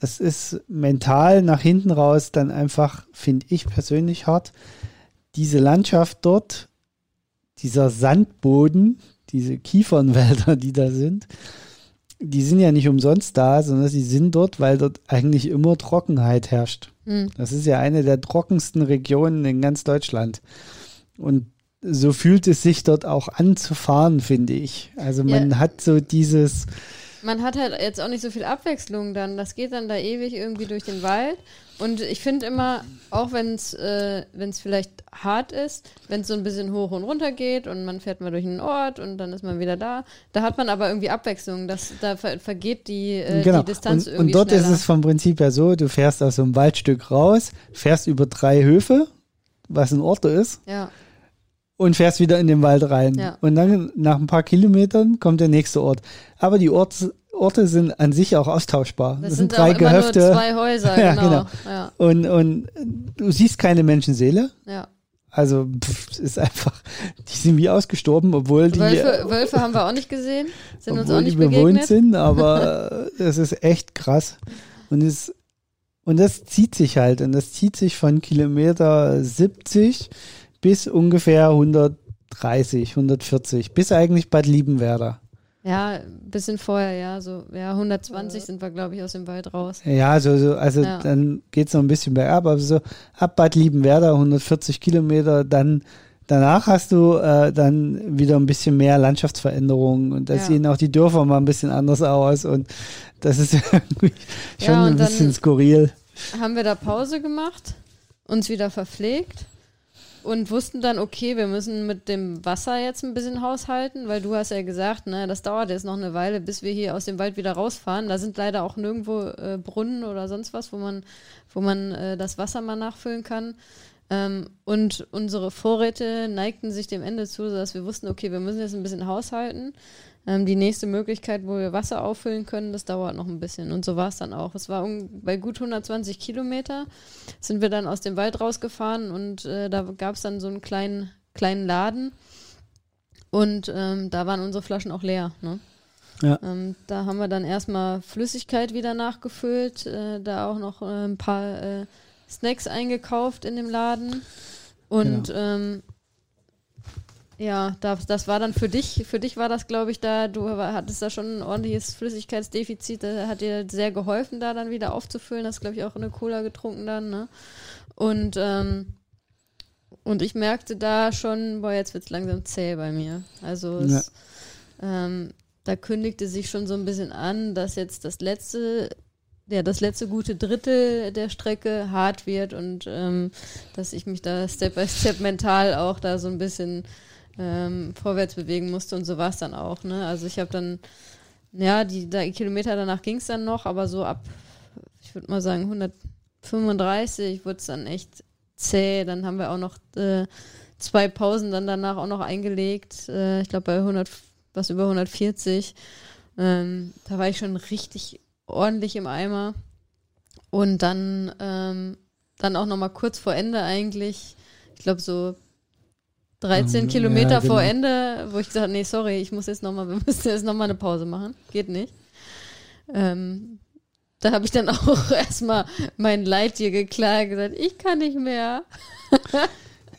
das ist mental nach hinten raus dann einfach, finde ich persönlich hart. Diese Landschaft dort, dieser Sandboden, diese Kiefernwälder, die da sind, die sind ja nicht umsonst da, sondern sie sind dort, weil dort eigentlich immer Trockenheit herrscht. Hm. Das ist ja eine der trockensten Regionen in ganz Deutschland. Und so fühlt es sich dort auch an zu fahren, finde ich. Also man Ja. hat so dieses, Man hat halt jetzt auch nicht so viel Abwechslung dann. Das geht dann da ewig irgendwie durch den Wald. Und ich finde immer, auch wenn es äh, wenn's vielleicht hart ist, wenn es so ein bisschen hoch und runter geht und man fährt mal durch einen Ort und dann ist man wieder da, da hat man aber irgendwie Abwechslung. Das, da ver vergeht die, äh, genau. die Distanz und, irgendwie und dort schneller. ist es vom Prinzip her so, du fährst aus so einem Waldstück raus, fährst über drei Höfe, was ein Ort ist, ja, und fährst wieder in den Wald rein. Ja. Und dann nach ein paar Kilometern kommt der nächste Ort. Aber die Orts, Orte sind an sich auch austauschbar. das, Das, sind sind drei Gehöfte. nur zwei Häuser, [LAUGHS] Ja, genau. genau. Ja, Und, und du siehst keine Menschenseele. ja. Also pff, ist einfach, die sind wie ausgestorben, obwohl die, Wölfe, Wölfe haben wir auch nicht gesehen, sind uns auch die nicht bewohnt begegnet. sind, aber es ist echt krass. Und es und das zieht sich halt und das zieht sich von Kilometer 70 bis ungefähr 130, 140, bis eigentlich Bad Liebenwerder. Ja, ein bisschen vorher, ja, so, ja, 120 sind wir, glaube ich, aus dem Wald raus. Ja, so, so also Ja. dann geht's noch ein bisschen bergab, aber so ab Bad Liebenwerder 140 Kilometer, dann danach hast du äh, dann wieder ein bisschen mehr Landschaftsveränderungen und da Ja. sehen auch die Dörfer mal ein bisschen anders aus und das ist [LAUGHS] irgendwie schon Ja, ein bisschen skurril. Haben wir da Pause gemacht, uns wieder verpflegt und wussten dann, okay, wir müssen mit dem Wasser jetzt ein bisschen haushalten, weil du hast ja gesagt, ne, das dauert jetzt noch eine Weile, bis wir hier aus dem Wald wieder rausfahren. Da sind leider auch nirgendwo äh, Brunnen oder sonst was, wo man, wo man äh, das Wasser mal nachfüllen kann. Ähm, und unsere Vorräte neigten sich dem Ende zu, sodass wir wussten, okay, wir müssen jetzt ein bisschen haushalten. Ähm, die nächste Möglichkeit, wo wir Wasser auffüllen können, das dauert noch ein bisschen. Und so war es dann auch. Es war um, bei gut 120 Kilometer sind wir dann aus dem Wald rausgefahren und äh, da gab es dann so einen kleinen, kleinen Laden. Und ähm, da waren unsere Flaschen auch leer. Ne? Ja. Ähm, da haben wir dann erstmal Flüssigkeit wieder nachgefüllt, äh, da auch noch äh, ein paar äh, Snacks eingekauft in dem Laden. Und ähm, ja, das, das war dann für dich, für dich war das, glaube ich, da, du hattest da schon ein ordentliches Flüssigkeitsdefizit, das hat dir sehr geholfen, da dann wieder aufzufüllen. Hast, glaube ich, auch eine Cola getrunken dann, ne? Und, ähm, und ich merkte da schon, boah, jetzt wird's langsam zäh bei mir. Also es, ähm, da kündigte sich schon so ein bisschen an, dass jetzt das letzte, ja, das letzte gute Drittel der Strecke hart wird und ähm, dass ich mich da Step by Step mental auch da so ein bisschen ähm, vorwärts bewegen musste und so war es dann auch. Ne? Also ich habe dann, ja, die, die Kilometer danach ging es dann noch, aber so ab, ich würde mal sagen, 135 wurde es dann echt zäh. Dann haben wir auch noch äh, zwei Pausen dann danach auch noch eingelegt. Äh, ich glaube bei 100, was über 140. Ähm, da war ich schon richtig ordentlich im Eimer. Und dann, ähm, dann auch nochmal kurz vor Ende eigentlich, ich glaube so 13 Ähm, Kilometer ja, genau. vor Ende, wo ich gesagt habe, nee, sorry, ich muss jetzt nochmal, [LAUGHS] wir müssen jetzt nochmal eine Pause machen. Geht nicht. Ähm, da habe ich dann [LAUGHS] auch erstmal mein Leid dir geklagt, gesagt, ich kann nicht mehr. [LAUGHS]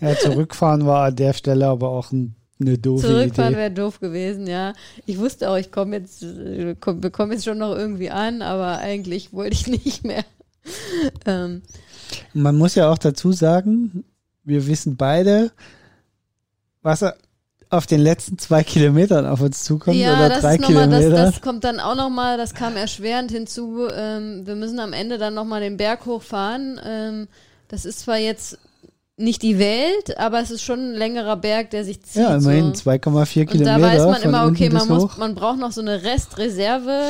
Ja, zurückfahren war an der Stelle aber auch ein, eine doofe Zurückfahren wäre doof gewesen, ja. Ich wusste auch, ich komme jetzt, äh, komm, wir kommen jetzt schon noch irgendwie an, aber eigentlich wollte ich nicht mehr. Ähm, Man muss ja auch dazu sagen, wir wissen beide, was auf den letzten zwei Kilometern auf uns zukommt ja, oder das drei ist noch mal, das, Kilometer. das kommt dann auch nochmal, das kam erschwerend hinzu. Ähm, wir müssen am Ende dann nochmal den Berg hochfahren. Ähm, das ist zwar jetzt nicht die Welt, aber es ist schon ein längerer Berg, der sich zieht. ja, immerhin so. 2,4 Und Kilometer. da weiß man immer, okay, man, muss, man braucht noch so eine Restreserve,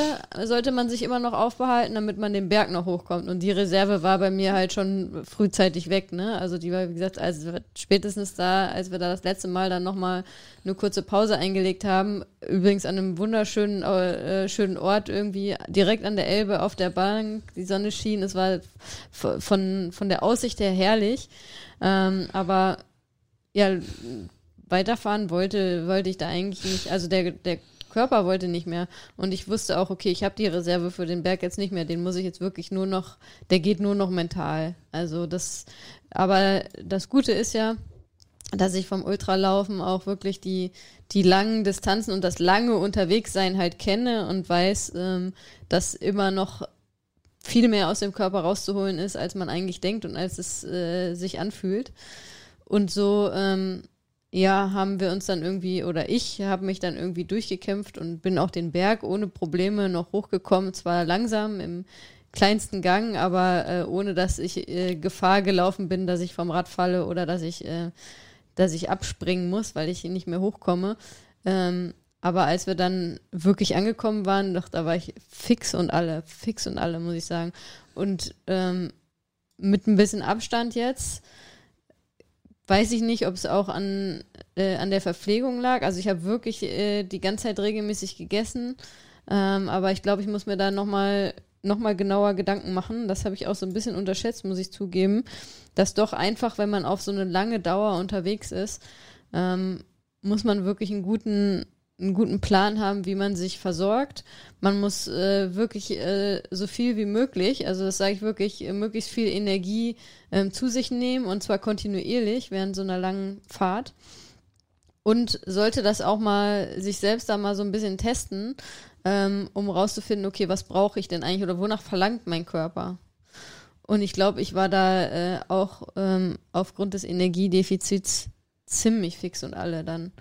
sollte man sich immer noch aufbehalten, damit man den Berg noch hochkommt. Und die Reserve war bei mir halt schon frühzeitig weg, ne? Also die war, wie gesagt, also spätestens da, als wir da das letzte Mal dann nochmal eine kurze Pause eingelegt haben, übrigens an einem wunderschönen äh, schönen Ort irgendwie direkt an der Elbe auf der Bank, die Sonne schien, es war von, von der Aussicht her herrlich. Ähm, aber ja, weiterfahren wollte, wollte ich da eigentlich nicht. Also der, der Körper wollte nicht mehr. Und ich wusste auch, okay, ich habe die Reserve für den Berg jetzt nicht mehr. Den muss ich jetzt wirklich nur noch, der geht nur noch mental. Also das, aber das Gute ist ja, dass ich vom Ultralaufen auch wirklich die, die langen Distanzen und das lange Unterwegssein halt kenne und weiß, ähm, dass immer noch viel mehr aus dem Körper rauszuholen ist, als man eigentlich denkt und als es äh, sich anfühlt. Und so, ähm, ja, haben wir uns dann irgendwie, oder ich habe mich dann irgendwie durchgekämpft und bin auch den Berg ohne Probleme noch hochgekommen. Zwar langsam im kleinsten Gang, aber äh, ohne dass ich äh, Gefahr gelaufen bin, dass ich vom Rad falle oder dass ich, äh, dass ich abspringen muss, weil ich nicht mehr hochkomme. Ähm, aber als wir dann wirklich angekommen waren, doch, da war ich fix und alle, fix und alle, muss ich sagen. Und ähm, mit ein bisschen Abstand jetzt weiß ich nicht, ob es auch an, äh, an der Verpflegung lag. Also ich habe wirklich äh, die ganze Zeit regelmäßig gegessen. Ähm, aber ich glaube, ich muss mir da nochmal noch mal genauer Gedanken machen. Das habe ich auch so ein bisschen unterschätzt, muss ich zugeben. Dass doch einfach, wenn man auf so eine lange Dauer unterwegs ist, ähm, muss man wirklich einen guten, einen guten Plan haben, wie man sich versorgt. Man muss äh, wirklich äh, so viel wie möglich, also das sage ich wirklich, äh, möglichst viel Energie ähm, zu sich nehmen und zwar kontinuierlich während so einer langen Fahrt. Und sollte das auch mal sich selbst da mal so ein bisschen testen, ähm, um rauszufinden, okay, was brauche ich denn eigentlich oder wonach verlangt mein Körper? Und ich glaube, ich war da äh, auch ähm, aufgrund des Energiedefizits ziemlich fix und alle dann,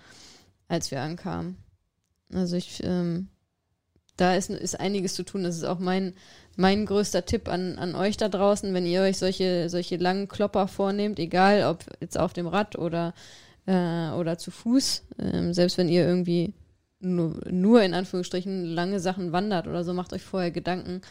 als wir ankamen. Also ich, ähm, da ist, ist einiges zu tun. Das ist auch mein, mein größter Tipp an, an euch da draußen, wenn ihr euch solche, solche langen Klopper vornehmt, egal ob jetzt auf dem Rad oder, äh, oder zu Fuß, ähm, selbst wenn ihr irgendwie nur, nur in Anführungsstrichen lange Sachen wandert oder so, macht euch vorher Gedanken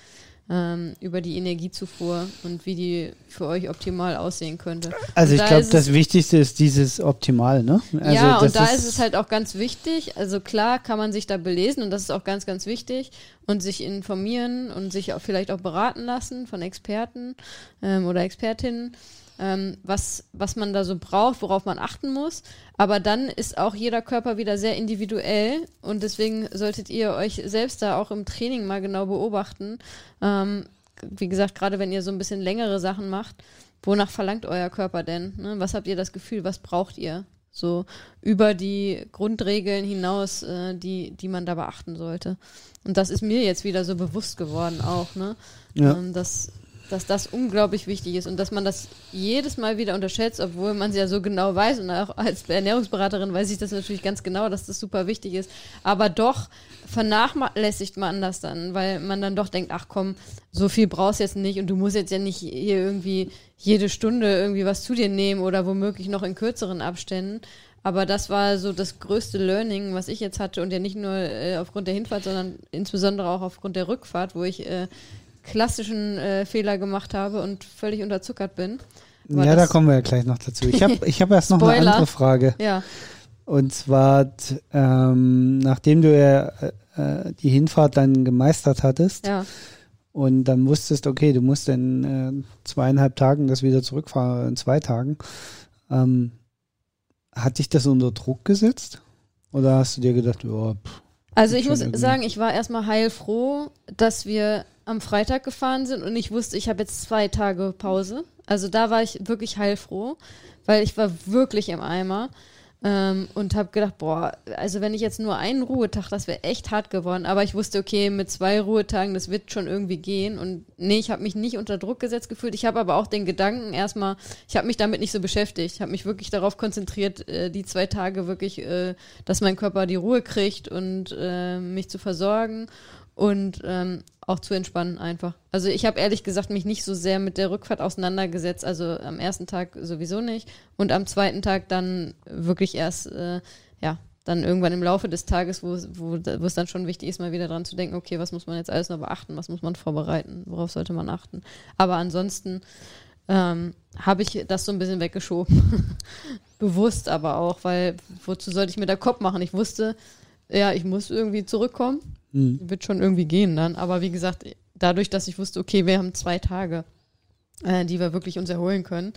ähm, über die Energiezufuhr und wie die für euch optimal aussehen könnte. Also Und ich da glaube, ist das Wichtigste ist dieses Optimal, ne? Also ja, und da ist es halt auch ganz wichtig. Also klar kann man sich da belesen und das ist auch ganz, ganz wichtig und sich informieren und sich auch vielleicht auch beraten lassen von Experten ähm, oder Expertinnen, ähm, was, was man da so braucht, worauf man achten muss. Aber dann ist auch jeder Körper wieder sehr individuell und deswegen solltet ihr euch selbst da auch im Training mal genau beobachten. Ähm, wie gesagt, gerade wenn ihr so ein bisschen längere Sachen macht, wonach verlangt euer Körper denn? Ne? Was habt ihr das Gefühl? Was braucht ihr? So über die Grundregeln hinaus, äh, die, die man da beachten sollte. Und das ist mir jetzt wieder so bewusst geworden auch, ne? Ja. Ähm, dass, dass das unglaublich wichtig ist und dass man das jedes Mal wieder unterschätzt, obwohl man es ja so genau weiß und auch als Ernährungsberaterin weiß ich das natürlich ganz genau, dass das super wichtig ist. Aber doch vernachlässigt man das dann, weil man dann doch denkt, ach komm, so viel brauchst du jetzt nicht und du musst jetzt ja nicht hier irgendwie jede Stunde irgendwie was zu dir nehmen oder womöglich noch in kürzeren Abständen. Aber das war so das größte Learning, was ich jetzt hatte und ja nicht nur äh, aufgrund der Hinfahrt, sondern insbesondere auch aufgrund der Rückfahrt, wo ich äh, klassischen äh, Fehler gemacht habe und völlig unterzuckert bin. Aber ja, da kommen wir ja gleich noch dazu. Ich habe ich hab erst noch eine andere Frage. Ja, Und zwar, ähm, nachdem du ja äh, äh, die Hinfahrt dann gemeistert hattest ja, und dann wusstest, okay, du musst in äh, zweieinhalb Tagen das wieder zurückfahren, in zwei Tagen. Ähm, hat dich das unter Druck gesetzt? Oder hast du dir gedacht, oh, pff, Also ich muss sagen, ich war erstmal heilfroh, dass wir am Freitag gefahren sind und ich wusste, ich habe jetzt zwei Tage Pause. Also da war ich wirklich heilfroh, weil ich war wirklich im Eimer. Ähm, und habe gedacht, boah, also wenn ich jetzt nur einen Ruhetag, das wäre echt hart geworden. Aber ich wusste, okay, mit zwei Ruhetagen, das wird schon irgendwie gehen. Und nee, ich habe mich nicht unter Druck gesetzt gefühlt. Ich habe aber auch den Gedanken erstmal, ich habe mich damit nicht so beschäftigt. Ich habe mich wirklich darauf konzentriert, äh, die zwei Tage wirklich, äh, dass mein Körper die Ruhe kriegt und äh, mich zu versorgen und ähm, auch zu entspannen einfach. Also ich habe ehrlich gesagt mich nicht so sehr mit der Rückfahrt auseinandergesetzt. Also am ersten Tag sowieso nicht und am zweiten Tag dann wirklich erst, äh, ja, dann irgendwann im Laufe des Tages, wo, es dann schon wichtig ist, mal wieder dran zu denken, okay, was muss man jetzt alles noch beachten, was muss man vorbereiten, worauf sollte man achten. Aber ansonsten ähm, habe ich das so ein bisschen weggeschoben. [LAUGHS] Bewusst aber auch, weil wozu sollte ich mir da Kopf machen? Ich wusste, ja, ich muss irgendwie zurückkommen hm. wird schon irgendwie gehen dann. Aber wie gesagt, dadurch, dass ich wusste, okay, wir haben zwei Tage, äh, die wir wirklich uns erholen können,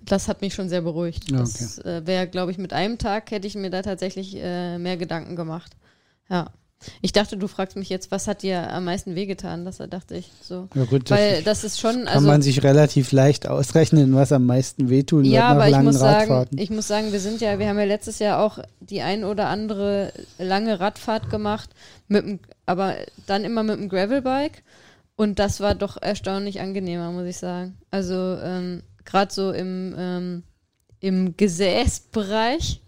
das hat mich schon sehr beruhigt. Ja, Das äh, wäre, glaube ich, mit einem Tag hätte ich mir da tatsächlich äh, mehr Gedanken gemacht. Ja. Ich dachte, du fragst mich jetzt, was hat dir am meisten wehgetan? Das dachte ich so. Ja gut, Weil das ist schon, kann also man sich relativ leicht ausrechnen, was am meisten wehtun wird ja, nach aber ich langen muss sagen, Radfahrten. ich muss sagen, wir sind ja, wir haben ja letztes Jahr auch die ein oder andere lange Radfahrt gemacht, mit dem, aber dann immer mit dem Gravelbike und das war doch erstaunlich angenehmer, muss ich sagen. Also ähm, gerade so im ähm, im Gesäßbereich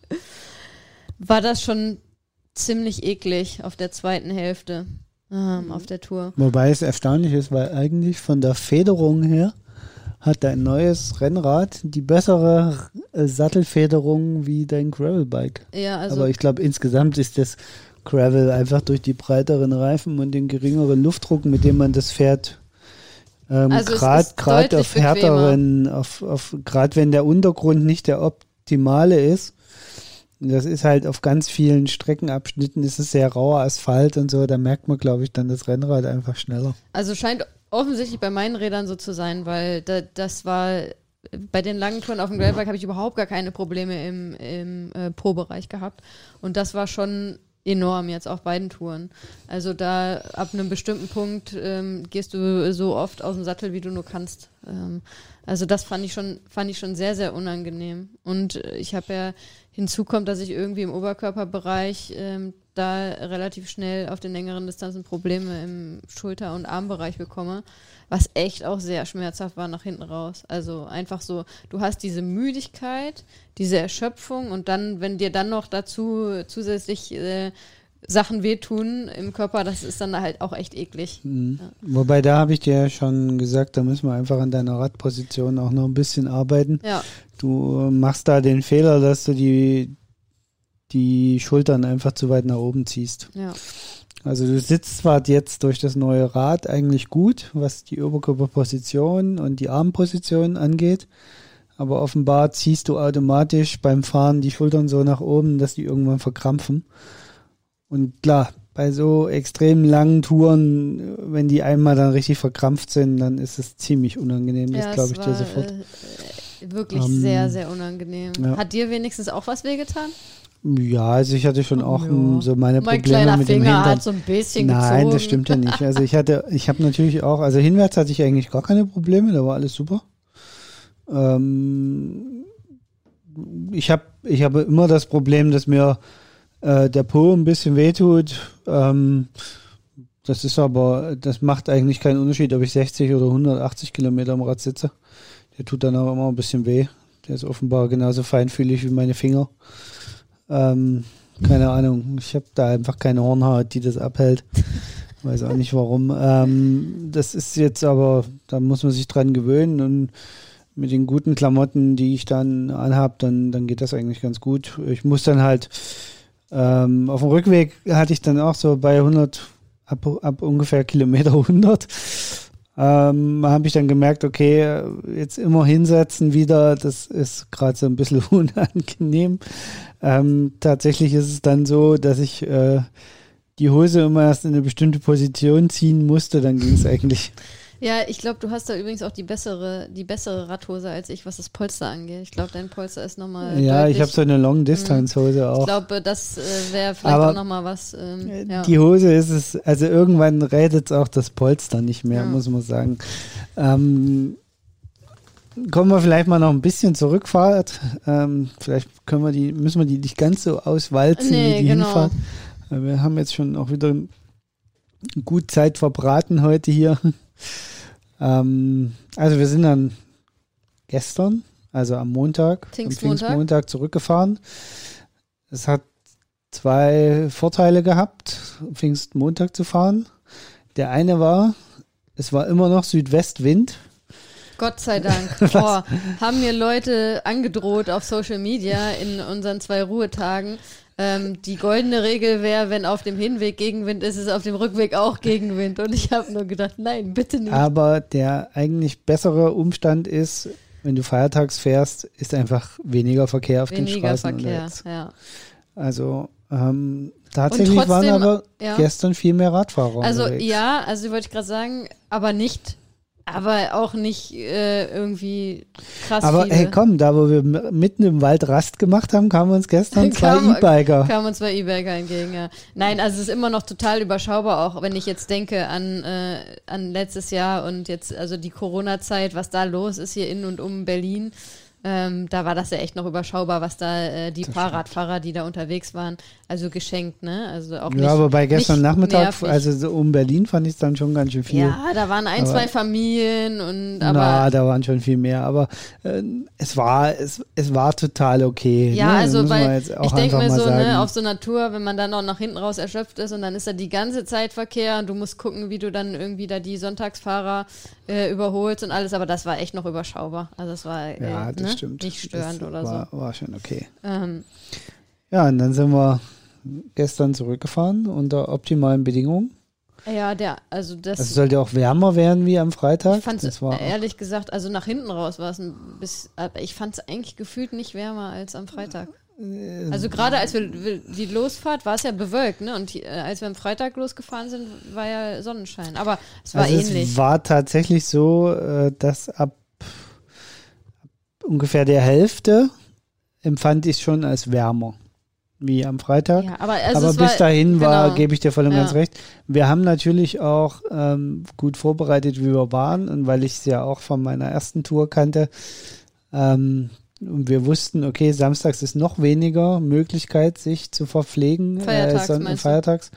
war das schon ziemlich eklig auf der zweiten Hälfte ähm, auf der Tour. Wobei es erstaunlich ist, weil eigentlich von der Federung her hat dein neues Rennrad die bessere äh, Sattelfederung wie dein Gravelbike. Ja, also Aber ich glaube, insgesamt ist das Gravel einfach durch die breiteren Reifen und den geringeren Luftdruck, mit dem man das fährt, ähm, Also gerade auf härteren, auf, auf gerade wenn der Untergrund nicht der optimale ist, das ist halt auf ganz vielen Streckenabschnitten ist es sehr rauer Asphalt und so, da merkt man, glaube ich, dann das Rennrad einfach schneller. Also scheint offensichtlich bei meinen Rädern so zu sein, weil da, das war bei den langen Touren auf dem Gravelbike habe ich überhaupt gar keine Probleme im, im äh, Pro-Bereich gehabt. Und das war schon enorm jetzt auf beiden Touren. Also da ab einem bestimmten Punkt ähm, gehst du so oft aus dem Sattel, wie du nur kannst. Ähm, also das fand ich schon, fand ich schon sehr, sehr unangenehm. Und ich habe ja hinzu kommt, dass ich irgendwie im Oberkörperbereich ähm, da relativ schnell auf den längeren Distanzen Probleme im Schulter- und Armbereich bekomme, was echt auch sehr schmerzhaft war nach hinten raus. Also einfach so, du hast diese Müdigkeit, diese Erschöpfung und dann, wenn dir dann noch dazu zusätzlich äh, Sachen wehtun im Körper, das ist dann halt auch echt eklig. Mhm. Wobei da habe ich dir ja schon gesagt, da müssen wir einfach an deiner Radposition auch noch ein bisschen arbeiten. Ja, Du machst da den Fehler, dass du die, die Schultern einfach zu weit nach oben ziehst. ja. Also du sitzt zwar jetzt durch das neue Rad eigentlich gut, was die Oberkörperposition und die Armposition angeht, aber offenbar ziehst du automatisch beim Fahren die Schultern so nach oben, dass die irgendwann verkrampfen. Und klar, bei so extrem langen Touren, wenn die einmal dann richtig verkrampft sind, dann ist es ziemlich unangenehm. Das ja, glaube es ich dir war, sofort. Äh, wirklich Ähm, sehr, sehr unangenehm. ja. Hat dir wenigstens auch was wehgetan? Ja, also ich hatte schon auch Ja. so meine mein Probleme kleiner mit dem Finger Hintern. hat so ein bisschen Nein, gezogen. das stimmt ja nicht. Also ich [LAUGHS] hatte, ich habe natürlich auch, also hinwärts hatte ich eigentlich gar keine Probleme, da war alles super. Ähm, ich habe, ich habe immer das Problem, dass mir äh, der Po ein bisschen wehtut. Ähm, das ist aber, das macht eigentlich keinen Unterschied, ob ich 60 oder 180 Kilometer am Rad sitze. Der tut dann auch immer ein bisschen weh. Der ist offenbar genauso feinfühlig wie meine Finger. Ähm, keine Ahnung. Ich habe da einfach keine Hornhaut, die das abhält. Weiß auch nicht warum. Ähm, das ist jetzt aber, da muss man sich dran gewöhnen und mit den guten Klamotten, die ich dann anhab, dann, dann geht das eigentlich ganz gut. Ich muss dann halt, ähm, auf dem Rückweg hatte ich dann auch so bei 100, ab, ab ungefähr Kilometer 100, ähm, habe ich dann gemerkt, okay, jetzt immer hinsetzen wieder, das ist gerade so ein bisschen [LAUGHS] unangenehm. Ähm, tatsächlich ist es dann so, dass ich äh, die Hose immer erst in eine bestimmte Position ziehen musste, dann ging es eigentlich. Ja, ich glaube, du hast da übrigens auch die bessere, die bessere Radhose als ich, was das Polster angeht. Ich glaube, dein Polster ist nochmal. Ja, ich habe so eine Long-Distance-Hose auch. Ich glaube, das äh, wäre vielleicht Aber auch nochmal was. Ähm, ja. Die Hose ist es, also irgendwann redet es auch das Polster nicht mehr, Ja. muss man sagen. Ähm, kommen wir vielleicht mal noch ein bisschen zurückfahrt. Ähm, vielleicht können wir die, müssen wir die nicht ganz so auswalzen Nee, wie die genau. Hinfahrt. Weil Wir haben jetzt schon auch wieder gut Zeit verbraten heute hier. Ähm, also wir sind dann gestern, also am Montag, am Pfingstmontag. Pfingstmontag zurückgefahren. Es hat zwei Vorteile gehabt, Pfingstmontag zu fahren. Der eine war, es war immer noch Südwestwind. Gott sei Dank. [LAUGHS] Boah, haben mir Leute angedroht auf Social Media in unseren zwei Ruhetagen. Ähm, die goldene Regel wäre, wenn auf dem Hinweg Gegenwind ist, ist auf dem Rückweg auch Gegenwind. Und ich habe nur gedacht, nein, bitte nicht. Aber der eigentlich bessere Umstand ist, wenn du feiertags fährst, ist einfach weniger Verkehr auf den Weniger Straßen Verkehr, unterwegs. ja. Also ähm, tatsächlich Und waren trotzdem, aber ja. gestern viel mehr Radfahrer Also unterwegs. ja, also wollte ich gerade sagen, aber nicht, aber auch nicht äh, irgendwie krass Aber viele. hey, komm, da wo wir mitten im Wald Rast gemacht haben, kamen uns gestern [LAUGHS] zwei E-Biker. Kamen uns zwei E-Biker entgegen, ja. Nein, also es ist immer noch total überschaubar, auch wenn ich jetzt denke an, äh, an letztes Jahr und jetzt, also die Corona-Zeit, was da los ist hier in und um Berlin. Ähm, da war das ja echt noch überschaubar, was da äh, die Fahrradfahrer, die da unterwegs waren, also geschenkt, ne? Also auch nicht, Ja, aber bei gestern Nachmittag, nervig. also so um Berlin fand ich es dann schon ganz schön viel. Ja, da waren ein, Aber- zwei Familien und aber Na, da waren schon viel mehr, aber äh, es war es, es war total okay. Ja, ne? also weil ich denke mir mal so, sagen. ne, auf so Tour, wenn man dann auch nach hinten raus erschöpft ist und dann ist da die ganze Zeit Verkehr und du musst gucken, wie du dann irgendwie da die Sonntagsfahrer äh, überholst und alles, aber das war echt noch überschaubar. Also es war äh, ja, das ne, stimmt. nicht störend das oder war, War schon okay. so. Ähm, Ja, und dann sind wir gestern zurückgefahren unter optimalen Bedingungen. ja, der, also das, Es sollte auch wärmer werden wie am Freitag. ich fand es ehrlich gesagt, also nach hinten raus war es ein bisschen, aber ich fand es eigentlich gefühlt nicht wärmer als am Freitag. Äh, Also gerade als wir die Losfahrt war es ja bewölkt, ne? Und äh, als wir am Freitag losgefahren sind, war ja Sonnenschein. Aber es war also ähnlich. Es war tatsächlich so, äh, dass ab ungefähr der Hälfte empfand ich schon als wärmer wie am Freitag. Ja, aber also Aber bis war, dahin war, genau. gebe ich dir voll und Ja. ganz recht. Wir haben natürlich auch ähm, gut vorbereitet, wie wir waren und weil ich es ja auch von meiner ersten Tour kannte, ähm, und wir wussten, okay, samstags ist noch weniger Möglichkeit, sich zu verpflegen äh, Feiertags, als Sonn- meinst du? feiertags.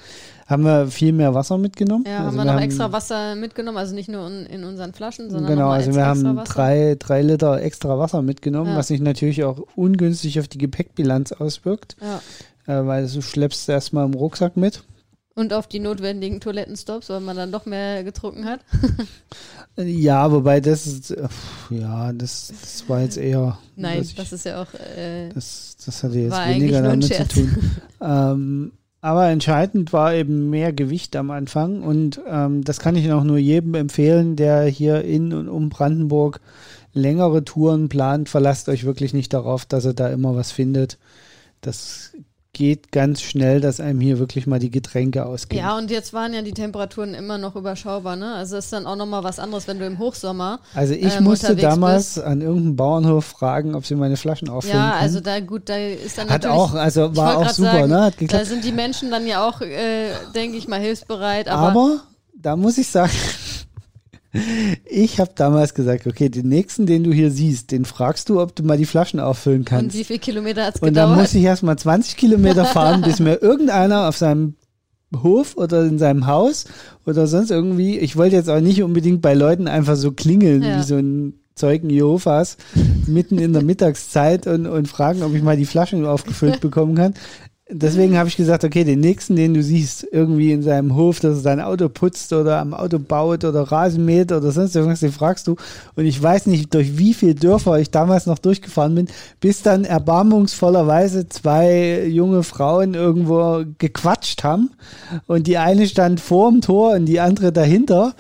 Haben wir viel mehr Wasser mitgenommen. Ja, Also haben wir noch extra Wasser mitgenommen, also nicht nur in, in unseren Flaschen, sondern Genau, also als wir extra haben Wasser. drei, drei Liter extra Wasser mitgenommen, Ja. was sich natürlich auch ungünstig auf die Gepäckbilanz auswirkt, Ja. äh, weil du schleppst erstmal im Rucksack mit. Und auf die notwendigen Toilettenstops, weil man dann doch mehr getrunken hat. [LAUGHS] Ja, wobei das ist, äh, ja, das, das war jetzt eher. Nein, ich- das ist ja auch. Äh, das, das hatte jetzt weniger damit zu tun. [LAUGHS] ähm, aber entscheidend war eben mehr Gewicht am Anfang und ähm, das kann ich auch nur jedem empfehlen, der hier in und um Brandenburg längere Touren plant. Verlasst euch wirklich nicht darauf, dass er da immer was findet. Das geht ganz schnell, dass einem hier wirklich mal die Getränke ausgehen. ja, und jetzt waren ja die Temperaturen immer noch überschaubar, ne? Also ist dann auch nochmal was anderes, wenn du im Hochsommer. Also ich ähm, musste damals an irgendeinem Bauernhof fragen, ob sie meine Flaschen auffüllen Ja, also da gut, da ist dann Hat natürlich. auch, also war auch super, sagen, ne? Hat Da geklappt. sind die Menschen dann ja auch, äh, denke ich mal, hilfsbereit, aber, Aber da muss ich sagen, ich habe damals gesagt, okay, den nächsten, den du hier siehst, den fragst du, ob du mal die Flaschen auffüllen und kannst. wie viele Kilometer hat's Und dann gedauert? muss ich erstmal 20 Kilometer fahren, bis mir [LAUGHS] irgendeiner auf seinem Hof oder in seinem Haus oder sonst irgendwie, ich wollte jetzt auch nicht unbedingt bei Leuten einfach so klingeln, Ja. wie so ein Zeugen Jehovas, mitten in der [LAUGHS] Mittagszeit und, und fragen, ob ich mal die Flaschen aufgefüllt bekommen kann. Deswegen habe ich gesagt, okay, den nächsten, den du siehst, irgendwie in seinem Hof, dass er sein Auto putzt oder am Auto baut oder Rasen mäht oder sonst irgendwas, den fragst du. Und ich weiß nicht, durch wie viele Dörfer ich damals noch durchgefahren bin, bis dann erbarmungsvollerweise zwei junge Frauen irgendwo gequatscht haben. Und die eine stand vor dem Tor und die andere dahinter.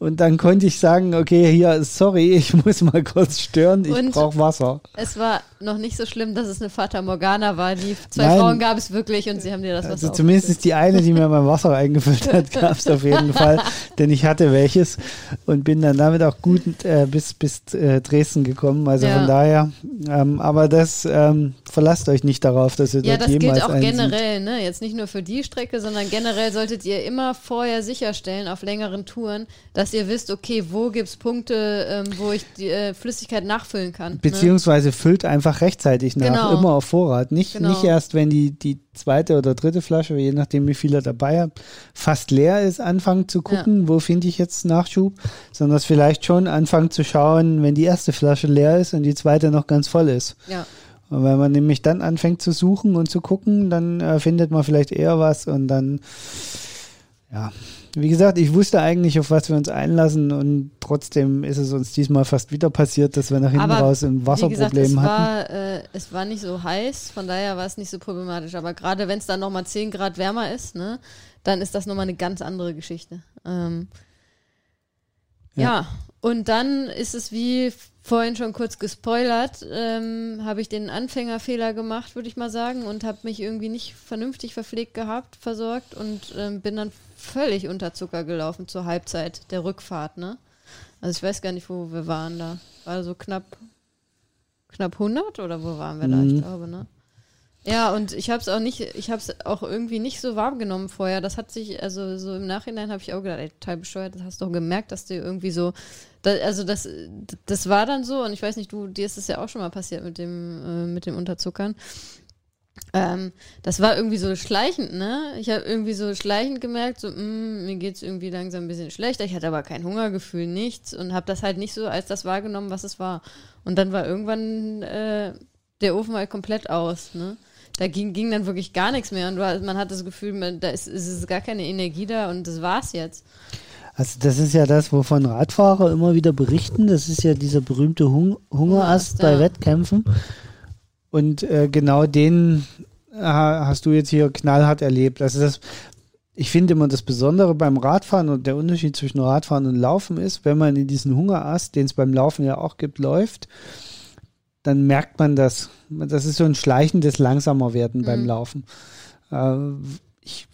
Und dann konnte ich sagen, okay, hier, sorry, [LAUGHS] ich muss mal kurz stören, ich brauche Wasser. Es war noch nicht so schlimm, dass es eine Fata Morgana war. Die zwei Nein. Frauen gab es wirklich und sie haben dir das Wasser Also zumindest die eine, die mir mein Wasser eingefüllt hat, [LAUGHS] gab es auf jeden Fall, denn ich hatte welches und bin dann damit auch gut äh, bis, bis äh, Dresden gekommen. Also ja. von daher, ähm, aber das ähm, verlasst euch nicht darauf, dass ihr ja, dort jemals Ja, das gilt auch generell, ne? jetzt nicht nur für die Strecke, sondern generell solltet ihr immer vorher sicherstellen auf längeren Touren, dass dass ihr wisst, okay, wo gibt es Punkte, ähm, wo ich die äh, Flüssigkeit nachfüllen kann. Ne? Beziehungsweise ne? füllt einfach rechtzeitig nach, genau. immer auf Vorrat. Nicht, genau. nicht erst, wenn die, die zweite oder dritte Flasche, je nachdem wie viel ihr dabei habt, fast leer ist, anfangen zu gucken, ja. wo finde ich jetzt Nachschub, sondern vielleicht schon anfangen zu schauen, wenn die erste Flasche leer ist und die zweite noch ganz voll ist. Ja. Und wenn man nämlich dann anfängt zu suchen und zu gucken, dann äh, findet man vielleicht eher was und dann, ja, wie gesagt, ich wusste eigentlich, auf was wir uns einlassen und trotzdem ist es uns diesmal fast wieder passiert, dass wir nach hinten aber raus ein Wasserproblem gesagt, es hatten. War, äh, es war nicht so heiß, von daher war es nicht so problematisch. Aber gerade wenn es dann nochmal 10 Grad wärmer ist, ne, dann ist das nochmal eine ganz andere Geschichte. Ähm, ja. ja, und dann ist es wie vorhin schon kurz gespoilert, ähm, habe ich den Anfängerfehler gemacht, würde ich mal sagen, und habe mich irgendwie nicht vernünftig verpflegt gehabt, versorgt und ähm, bin dann völlig unter Zucker gelaufen zur Halbzeit der Rückfahrt, ne? Also ich weiß gar nicht, wo wir waren da. War so knapp, knapp 100 oder wo waren wir da? Ich mhm. glaube, ne? Ja, und ich habe es auch nicht, ich habe es auch irgendwie nicht so wahrgenommen vorher. Das hat sich, also so im Nachhinein habe ich auch gedacht, ey, total bescheuert, das hast du doch gemerkt, dass du irgendwie so, da, also das, das war dann so und ich weiß nicht, du, dir ist es ja auch schon mal passiert mit dem, äh, mit dem Unterzuckern. Ähm, das war irgendwie so schleichend, ne? Ich habe irgendwie so schleichend gemerkt, so, mh, mm, mir geht's irgendwie langsam ein bisschen schlechter. Ich hatte aber kein Hungergefühl, nichts und habe das halt nicht so als das wahrgenommen, was es war. Und dann war irgendwann äh, der Ofen halt komplett aus, ne? Da ging, ging dann wirklich gar nichts mehr und du, man hat das Gefühl, man, da ist, ist gar keine Energie da und das war's jetzt. Also das ist ja das, wovon Radfahrer immer wieder berichten. Das ist ja dieser berühmte Hung Hungerast ja. bei Wettkämpfen. Und äh, genau den äh, hast du jetzt hier knallhart erlebt. Also das, ich finde immer das Besondere beim Radfahren und der Unterschied zwischen Radfahren und Laufen ist, wenn man in diesen Hungerast, den es beim Laufen ja auch gibt, läuft, dann merkt man das. Das ist so ein schleichendes Langsamerwerden mhm. beim Laufen. Äh, ich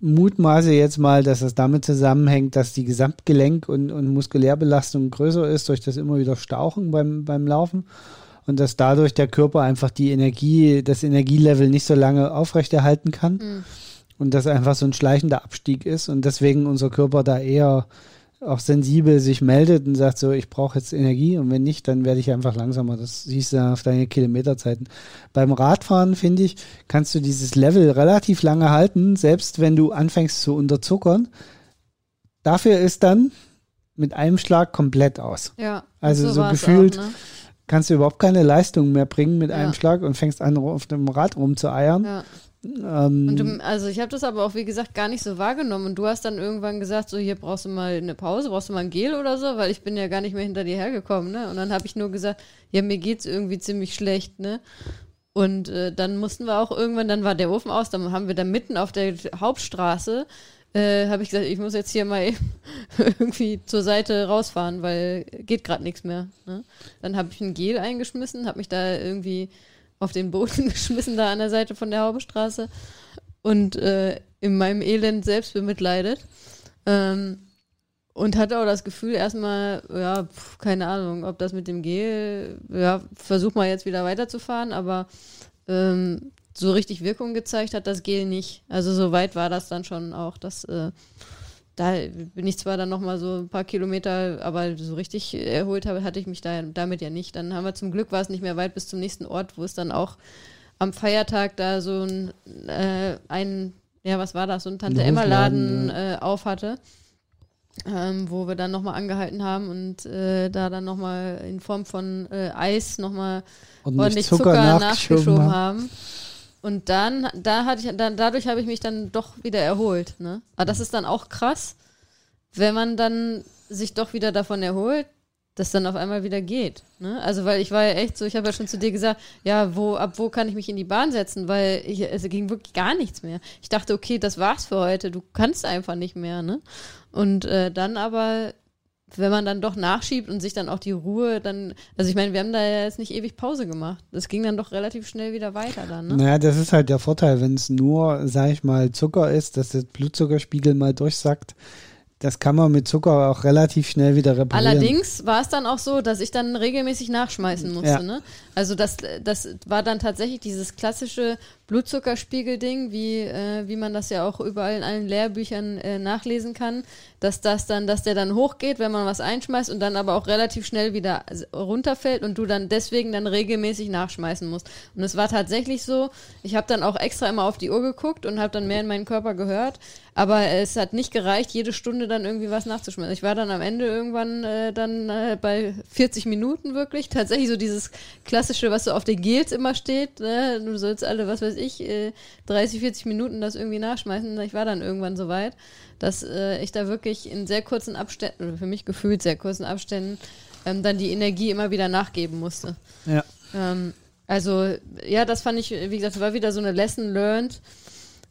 mutmaße jetzt mal, dass es damit zusammenhängt, dass die Gesamtgelenk- und, und Muskulärbelastung größer ist durch das immer wieder Stauchen beim, beim Laufen und dass dadurch der Körper einfach die Energie, das Energielevel nicht so lange aufrechterhalten kann. Mhm. Und das einfach so ein schleichender Abstieg ist und deswegen unser Körper da eher auch sensibel sich meldet und sagt so, ich brauche jetzt Energie und wenn nicht, dann werde ich einfach langsamer. Das siehst du auf deine Kilometerzeiten. Beim Radfahren, finde ich, kannst du dieses Level relativ lange halten, selbst wenn du anfängst zu unterzuckern. Dafür ist dann mit einem Schlag komplett aus. Ja. Also so, gefühlt auch, ne? Kannst du überhaupt keine Leistung mehr bringen mit ja. einem Schlag und fängst an, auf dem Rad rumzueiern. Ja. Ähm, du, also ich habe das aber auch, wie gesagt, gar nicht so wahrgenommen. Und du hast dann irgendwann gesagt, so hier brauchst du mal eine Pause, brauchst du mal ein Gel oder so, weil ich bin ja gar nicht mehr hinter dir hergekommen, ne? Und dann habe ich nur gesagt, ja, mir geht's irgendwie ziemlich schlecht, ne? Und äh, dann mussten wir auch irgendwann, dann war der Ofen aus, dann haben wir da mitten auf der Hauptstraße, äh, habe ich gesagt, ich muss jetzt hier mal [LAUGHS] irgendwie zur Seite rausfahren, weil geht gerade nichts mehr. Ne? Dann habe ich ein Gel eingeschmissen, habe mich da irgendwie auf den Boden [LAUGHS] geschmissen, da an der Seite von der Hauptstraße und äh, in meinem Elend selbst bemitleidet. Ähm, und hatte auch das Gefühl, erstmal, ja, pf, keine Ahnung, ob das mit dem Gel, ja, versuch mal jetzt wieder weiterzufahren, aber ähm, so richtig Wirkung gezeigt hat das Gel nicht. Also so weit war das dann schon auch, dass äh, da bin ich zwar dann nochmal so ein paar Kilometer, aber so richtig erholt habe, hatte ich mich da damit ja nicht. Dann haben wir zum Glück war es nicht mehr weit bis zum nächsten Ort, wo es dann auch am Feiertag da so ein, äh, ein ja, was war das, so ein Tante-Emma-Laden ja. äh, auf hatte. Ähm, wo wir dann nochmal angehalten haben und äh, da dann nochmal in Form von äh, Eis nochmal ordentlich Zucker, Zucker nachgeschoben haben. haben. Und dann, da hatte ich, dann, dadurch habe ich mich dann doch wieder erholt. Ne? Aber das ist dann auch krass, wenn man dann sich doch wieder davon erholt, das dann auf einmal wieder geht. Ne? Also weil ich war ja echt so, ich habe ja schon zu dir gesagt, ja, wo, ab wo kann ich mich in die Bahn setzen, weil ich, es ging wirklich gar nichts mehr. Ich dachte, okay, das war's für heute, du kannst einfach nicht mehr, ne? Und äh, dann aber, wenn man dann doch nachschiebt und sich dann auch die Ruhe dann, also ich meine, wir haben da ja jetzt nicht ewig Pause gemacht. Das ging dann doch relativ schnell wieder weiter dann, ne? Naja, das ist halt der Vorteil, wenn es nur, sag ich mal, Zucker ist, dass der Blutzuckerspiegel mal durchsackt das kann man mit Zucker auch relativ schnell wieder reparieren. Allerdings war es dann auch so, dass ich dann regelmäßig nachschmeißen musste. Ja. Ne? Also das, das war dann tatsächlich dieses klassische Blutzuckerspiegel-Ding, wie, äh, wie man das ja auch überall in allen Lehrbüchern äh, nachlesen kann, dass das dann, dass der dann hochgeht, wenn man was einschmeißt und dann aber auch relativ schnell wieder runterfällt und du dann deswegen dann regelmäßig nachschmeißen musst. Und es war tatsächlich so, ich habe dann auch extra immer auf die Uhr geguckt und habe dann mehr in meinen Körper gehört, aber es hat nicht gereicht, jede Stunde dann irgendwie was nachzuschmeißen. Ich war dann am Ende irgendwann äh, dann äh, bei 40 Minuten wirklich, tatsächlich so dieses klassische, was so auf den Gels immer steht, ne? du sollst alle, was weiß ich, äh, 30, 40 Minuten das irgendwie nachschmeißen. Ich war dann irgendwann so weit, dass äh, ich da wirklich in sehr kurzen Abständen, für mich gefühlt sehr kurzen Abständen, ähm, dann die Energie immer wieder nachgeben musste. Ja. Ähm, also, ja, das fand ich, wie gesagt, war wieder so eine Lesson learned.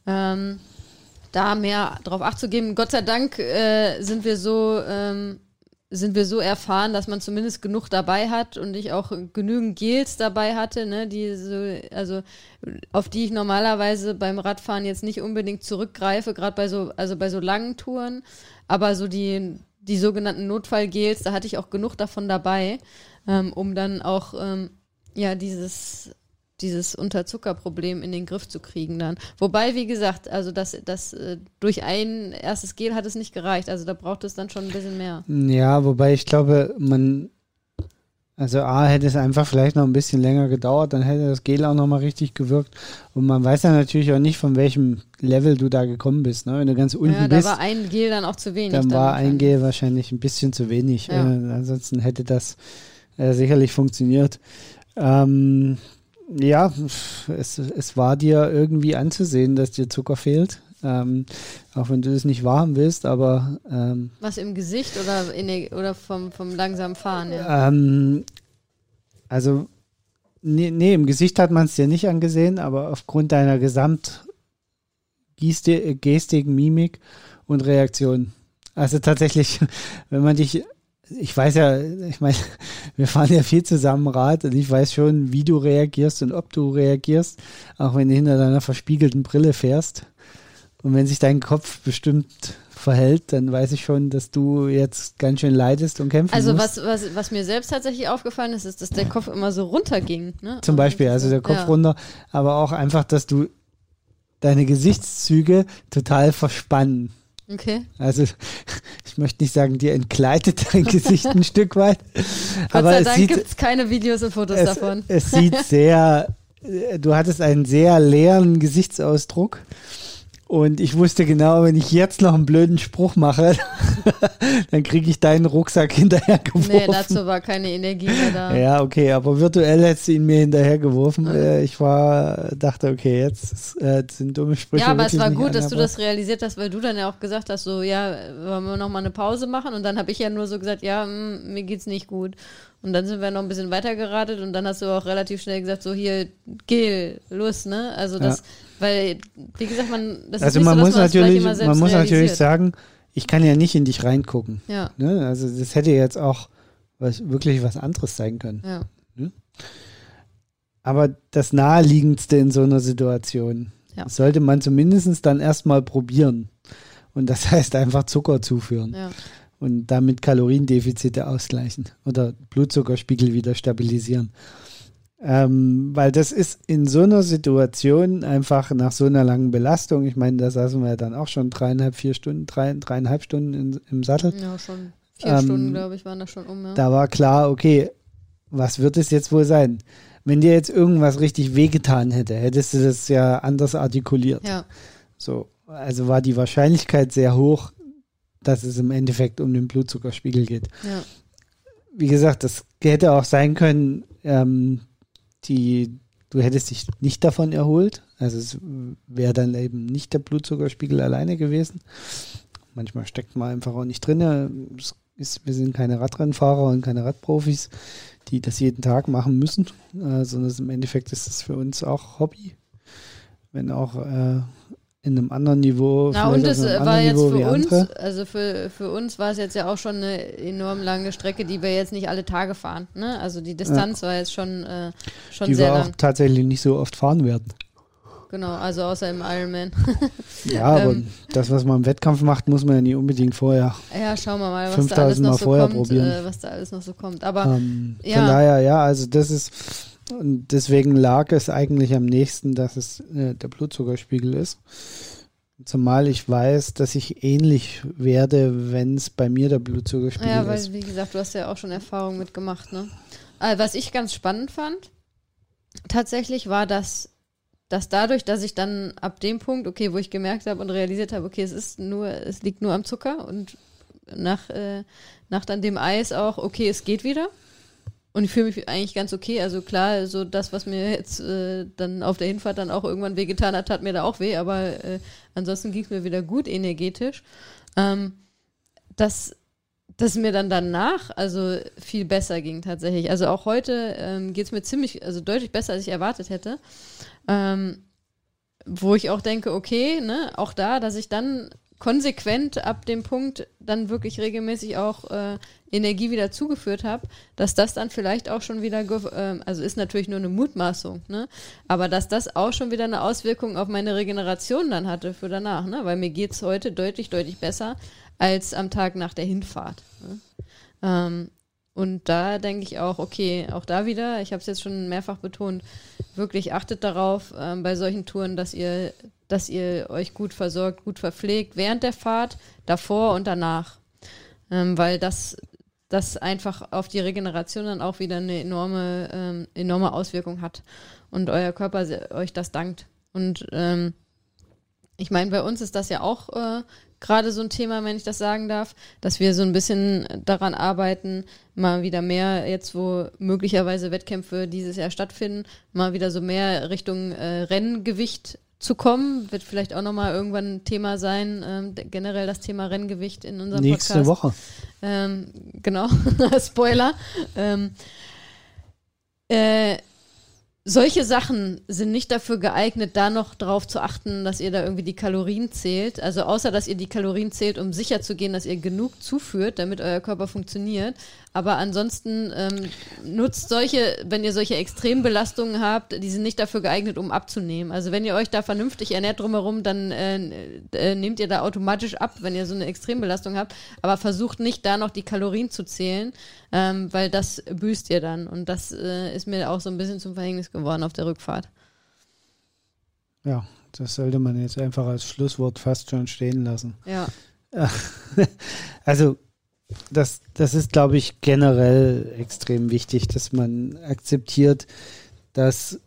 Ähm, da mehr drauf acht zu geben. Gott sei Dank äh, sind wir so sind wir so erfahren, dass man zumindest genug dabei hat und ich auch genügend Gels dabei hatte, ne, die so, also auf die ich normalerweise beim Radfahren jetzt nicht unbedingt zurückgreife, gerade bei so, also bei so langen Touren, aber so die die sogenannten Notfallgels, da hatte ich auch genug davon dabei, ähm, um dann auch ähm, ja dieses dieses Unterzuckerproblem in den Griff zu kriegen dann. Wobei, wie gesagt, also das, das äh, durch ein erstes Gel hat es nicht gereicht. Also da braucht es dann schon ein bisschen mehr. Ja, wobei ich glaube, man, also A, hätte es einfach vielleicht noch ein bisschen länger gedauert, dann hätte das Gel auch nochmal richtig gewirkt. Und man weiß ja natürlich auch nicht, von welchem Level du da gekommen bist. Ne? Wenn du ganz unten ja, da bist. war ein Gel dann auch zu wenig. Dann, dann war ein Gel wahrscheinlich ein bisschen zu wenig. Ja. Äh, ansonsten hätte das äh, sicherlich funktioniert. Ähm, ja, es, es war dir irgendwie anzusehen, dass dir Zucker fehlt. Ähm, auch wenn du das nicht wahrhaben willst, aber. Ähm, Was im Gesicht oder, in der, oder vom, vom langsamen Fahren? Ja. Ähm, also, nee, nee, im Gesicht hat man es dir nicht angesehen, aber aufgrund deiner Gesamtgestik, Mimik und Reaktion. Also tatsächlich, [LAUGHS] wenn man dich ich weiß ja, ich meine, [LAUGHS] wir fahren ja viel zusammen Rad und ich weiß schon, wie du reagierst und ob du reagierst, auch wenn du hinter deiner verspiegelten Brille fährst. Und wenn sich dein Kopf bestimmt verhält, dann weiß ich schon, dass du jetzt ganz schön leidest und kämpfen also musst. Also was, was, was mir selbst tatsächlich aufgefallen ist, ist, dass der Kopf immer so runterging. Ne? Zum Beispiel, also der Kopf ja. runter, aber auch einfach, dass du deine Gesichtszüge total verspannen. Okay. Also [LAUGHS] ich möchte nicht sagen, dir entkleidet dein Gesicht ein [LAUGHS] Stück weit. Gott aber sei Dank gibt es keine Videos und Fotos es, davon. Es sieht [LAUGHS] sehr, du hattest einen sehr leeren Gesichtsausdruck. Und ich wusste genau, wenn ich jetzt noch einen blöden Spruch mache, [LAUGHS] dann kriege ich deinen Rucksack hinterhergeworfen. Nee, dazu war keine Energie mehr da. Ja, okay, aber virtuell hättest du ihn mir hinterhergeworfen. Mhm. Ich war, dachte, okay, jetzt äh, sind dumme Sprüche. Ja, aber es war gut, dass du das realisiert hast, weil du dann ja auch gesagt hast, so, ja, wollen wir noch mal eine Pause machen? Und dann habe ich ja nur so gesagt, ja, mh, mm, mir geht's nicht gut. Und dann sind wir noch ein bisschen weiter geradet und dann hast du auch relativ schnell gesagt, so hier, geh, los, ne? Also das, ja. weil, wie gesagt, man, das also ist man so, muss natürlich, man muss natürlich sagen, ich kann ja nicht in dich reingucken. Ja. Ne? Also das hätte jetzt auch was, wirklich was anderes sein können. Ja. Ne? Aber das Naheliegendste in so einer Situation ja. sollte man zumindest dann erstmal probieren. Und das [LAUGHS] heißt einfach Zucker zuführen. Ja. Und damit Kaloriendefizite ausgleichen oder Blutzuckerspiegel wieder stabilisieren. Ähm, weil das ist in so einer Situation einfach nach so einer langen Belastung, ich meine, da saßen wir ja dann auch schon dreieinhalb, vier Stunden, drei, dreieinhalb Stunden in, im Sattel. Ja, schon vier ähm, Stunden, glaube ich, waren da schon um. Ja. Da war klar, okay, was wird es jetzt wohl sein? Wenn dir jetzt irgendwas richtig wehgetan hätte, hättest du das ja anders artikuliert. Ja. So, also war die Wahrscheinlichkeit sehr hoch, dass es im Endeffekt um den Blutzuckerspiegel geht. Ja. Wie gesagt, das hätte auch sein können, ähm, die, du hättest dich nicht davon erholt. Also es wäre dann eben nicht der Blutzuckerspiegel alleine gewesen. Manchmal steckt man einfach auch nicht drin. Ist, wir sind keine Radrennfahrer und keine Radprofis, die das jeden Tag machen müssen, äh, sondern im Endeffekt ist es für uns auch Hobby. Wenn auch äh, in einem anderen Niveau. Na und es war jetzt Niveau für uns, also für, für uns war es jetzt ja auch schon eine enorm lange Strecke, die wir jetzt nicht alle Tage fahren. Ne? Also die Distanz ja. war jetzt schon, äh, schon die sehr wir lang. auch tatsächlich nicht so oft fahren werden. Genau, also außer im Ironman. [LAUGHS] ja, aber ähm, das, was man im Wettkampf macht, muss man ja nicht unbedingt vorher. Ja, schauen wir mal, was da alles noch so kommt, äh, was da alles noch so kommt. Aber ähm, ja. von daher, ja, also das ist und deswegen lag es eigentlich am nächsten, dass es äh, der Blutzuckerspiegel ist. Zumal ich weiß, dass ich ähnlich werde, wenn es bei mir der Blutzuckerspiegel ist. Ja, weil, ist. wie gesagt, du hast ja auch schon Erfahrung mitgemacht, ne? Also, was ich ganz spannend fand, tatsächlich war, dass, dass dadurch, dass ich dann ab dem Punkt, okay, wo ich gemerkt habe und realisiert habe, okay, es ist nur, es liegt nur am Zucker und nach, äh, nach dann dem Eis auch, okay, es geht wieder und ich fühle mich eigentlich ganz okay. Also klar, so das, was mir jetzt äh, dann auf der Hinfahrt dann auch irgendwann wehgetan hat, tat mir da auch weh, aber äh, ansonsten ging es mir wieder gut energetisch. Ähm, dass dass mir dann danach also viel besser ging tatsächlich. Also auch heute ähm, geht es mir ziemlich, also deutlich besser, als ich erwartet hätte. Ähm, wo ich auch denke, okay, ne, auch da, dass ich dann konsequent ab dem Punkt dann wirklich regelmäßig auch äh, Energie wieder zugeführt habe, dass das dann vielleicht auch schon wieder, äh, also ist natürlich nur eine Mutmaßung, ne? aber dass das auch schon wieder eine Auswirkung auf meine Regeneration dann hatte für danach, ne? weil mir geht es heute deutlich, deutlich besser als am Tag nach der Hinfahrt. Ne? Ähm, und da denke ich auch, okay, auch da wieder, ich habe es jetzt schon mehrfach betont, wirklich achtet darauf ähm, bei solchen Touren, dass ihr, dass ihr euch gut versorgt, gut verpflegt, während der Fahrt, davor und danach. Ähm, weil das, das einfach auf die Regeneration dann auch wieder eine enorme, ähm, enorme Auswirkung hat. Und euer Körper euch das dankt. Und ähm, ich meine, bei uns ist das ja auch äh, gerade so ein Thema, wenn ich das sagen darf, dass wir so ein bisschen daran arbeiten, mal wieder mehr, jetzt wo möglicherweise Wettkämpfe dieses Jahr stattfinden, mal wieder so mehr Richtung äh, Renngewicht zu kommen. Wird vielleicht auch nochmal irgendwann ein Thema sein, ähm, generell das Thema Renngewicht in unserem Nächste Podcast. Woche. Ähm, genau, [LAUGHS] Spoiler. Ähm, äh, solche Sachen sind nicht dafür geeignet, da noch drauf zu achten, dass ihr da irgendwie die Kalorien zählt. Also außer, dass ihr die Kalorien zählt, um sicher zu gehen, dass ihr genug zuführt, damit euer Körper funktioniert. Aber ansonsten ähm, nutzt solche, wenn ihr solche Extrembelastungen habt, die sind nicht dafür geeignet, um abzunehmen. Also wenn ihr euch da vernünftig ernährt drumherum, dann äh, äh, nehmt ihr da automatisch ab, wenn ihr so eine Extrembelastung habt. Aber versucht nicht, da noch die Kalorien zu zählen, ähm, weil das büßt ihr dann. Und das äh, ist mir auch so ein bisschen zum Verhängnis geworden auf der Rückfahrt. Ja, das sollte man jetzt einfach als Schlusswort fast schon stehen lassen. Ja. [LAUGHS] Also das, das ist, glaube ich, generell extrem wichtig, dass man akzeptiert, dass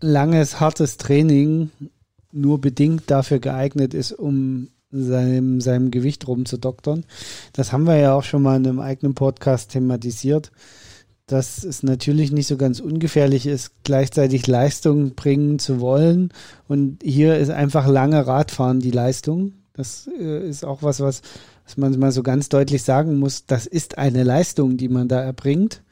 langes, hartes Training nur bedingt dafür geeignet ist, um seinem, seinem Gewicht rumzudoktern. Das haben wir ja auch schon mal in einem eigenen Podcast thematisiert, dass es natürlich nicht so ganz ungefährlich ist, gleichzeitig Leistung bringen zu wollen. Und hier ist einfach lange Radfahren die Leistung. Das äh, ist auch was, was dass man mal so ganz deutlich sagen muss, das ist eine Leistung, die man da erbringt.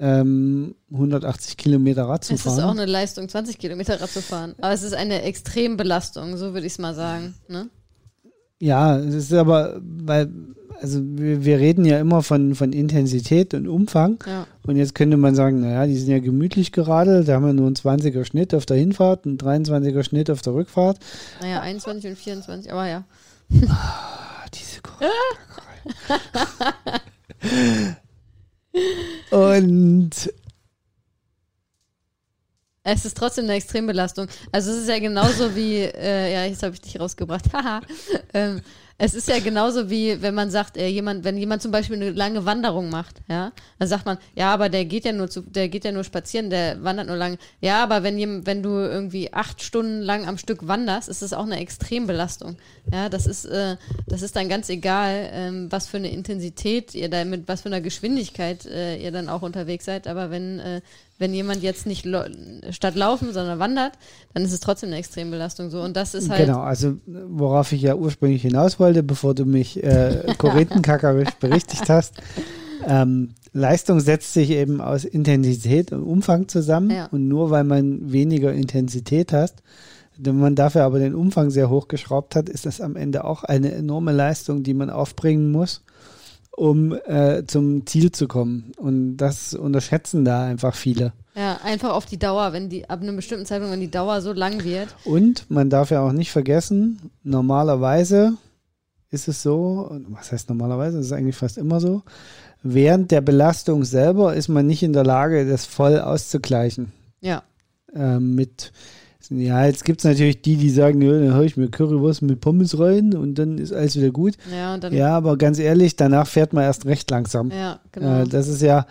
Ähm, 180 Kilometer Rad zu fahren. Es ist auch eine Leistung, 20 Kilometer Rad zu fahren. Aber es ist eine Extrembelastung, so würde ich es mal sagen. Ne? Ja, es ist aber, weil, also wir, wir, reden ja immer von, von Intensität und Umfang. Ja. Und jetzt könnte man sagen, naja, die sind ja gemütlich geradelt, da haben wir nur einen 20er Schnitt auf der Hinfahrt, einen 23er Schnitt auf der Rückfahrt. Naja, 21 und 24, aber ja. [LAUGHS] Und es ist trotzdem eine Extrembelastung. Also es ist ja genauso wie, äh, ja, jetzt habe ich dich rausgebracht. [LAUGHS] Haha. ähm, es ist ja genauso wie, wenn man sagt, äh, jemand, wenn jemand zum Beispiel eine lange Wanderung macht, ja, dann sagt man, ja, aber der geht ja nur zu, der geht ja nur spazieren, der wandert nur lang. Ja, aber wenn, wenn du irgendwie acht Stunden lang am Stück wanderst, ist das auch eine Extrembelastung. Ja, das ist, äh, das ist dann ganz egal, ähm, was für eine Intensität ihr da mit was für einer Geschwindigkeit äh, ihr dann auch unterwegs seid. Aber wenn, äh, wenn jemand jetzt nicht statt laufen, sondern wandert, dann ist es trotzdem eine Extrembelastung so. Und das ist halt. Genau, also worauf ich ja ursprünglich hinaus wollte, bevor du mich äh, korinthenkackerisch [LAUGHS] berichtigt hast. Ähm, Leistung setzt sich eben aus Intensität und Umfang zusammen. Ja. Und nur weil man weniger Intensität hat, wenn man dafür aber den Umfang sehr hoch geschraubt hat, ist das am Ende auch eine enorme Leistung, die man aufbringen muss um äh, zum Ziel zu kommen. Und das unterschätzen da einfach viele. Ja, einfach auf die Dauer, wenn die ab einem bestimmten Zeitpunkt, wenn die Dauer so lang wird. Und man darf ja auch nicht vergessen, normalerweise ist es so, was heißt normalerweise, das ist eigentlich fast immer so, während der Belastung selber ist man nicht in der Lage, das voll auszugleichen. Ja. Äh, mit ja, jetzt gibt es natürlich die, die sagen, ja, dann haue ich mir Currywurst mit Pommes rein und dann ist alles wieder gut. Ja, ja aber ganz ehrlich, danach fährt man erst recht langsam. Ja, genau. Äh, das ist ja,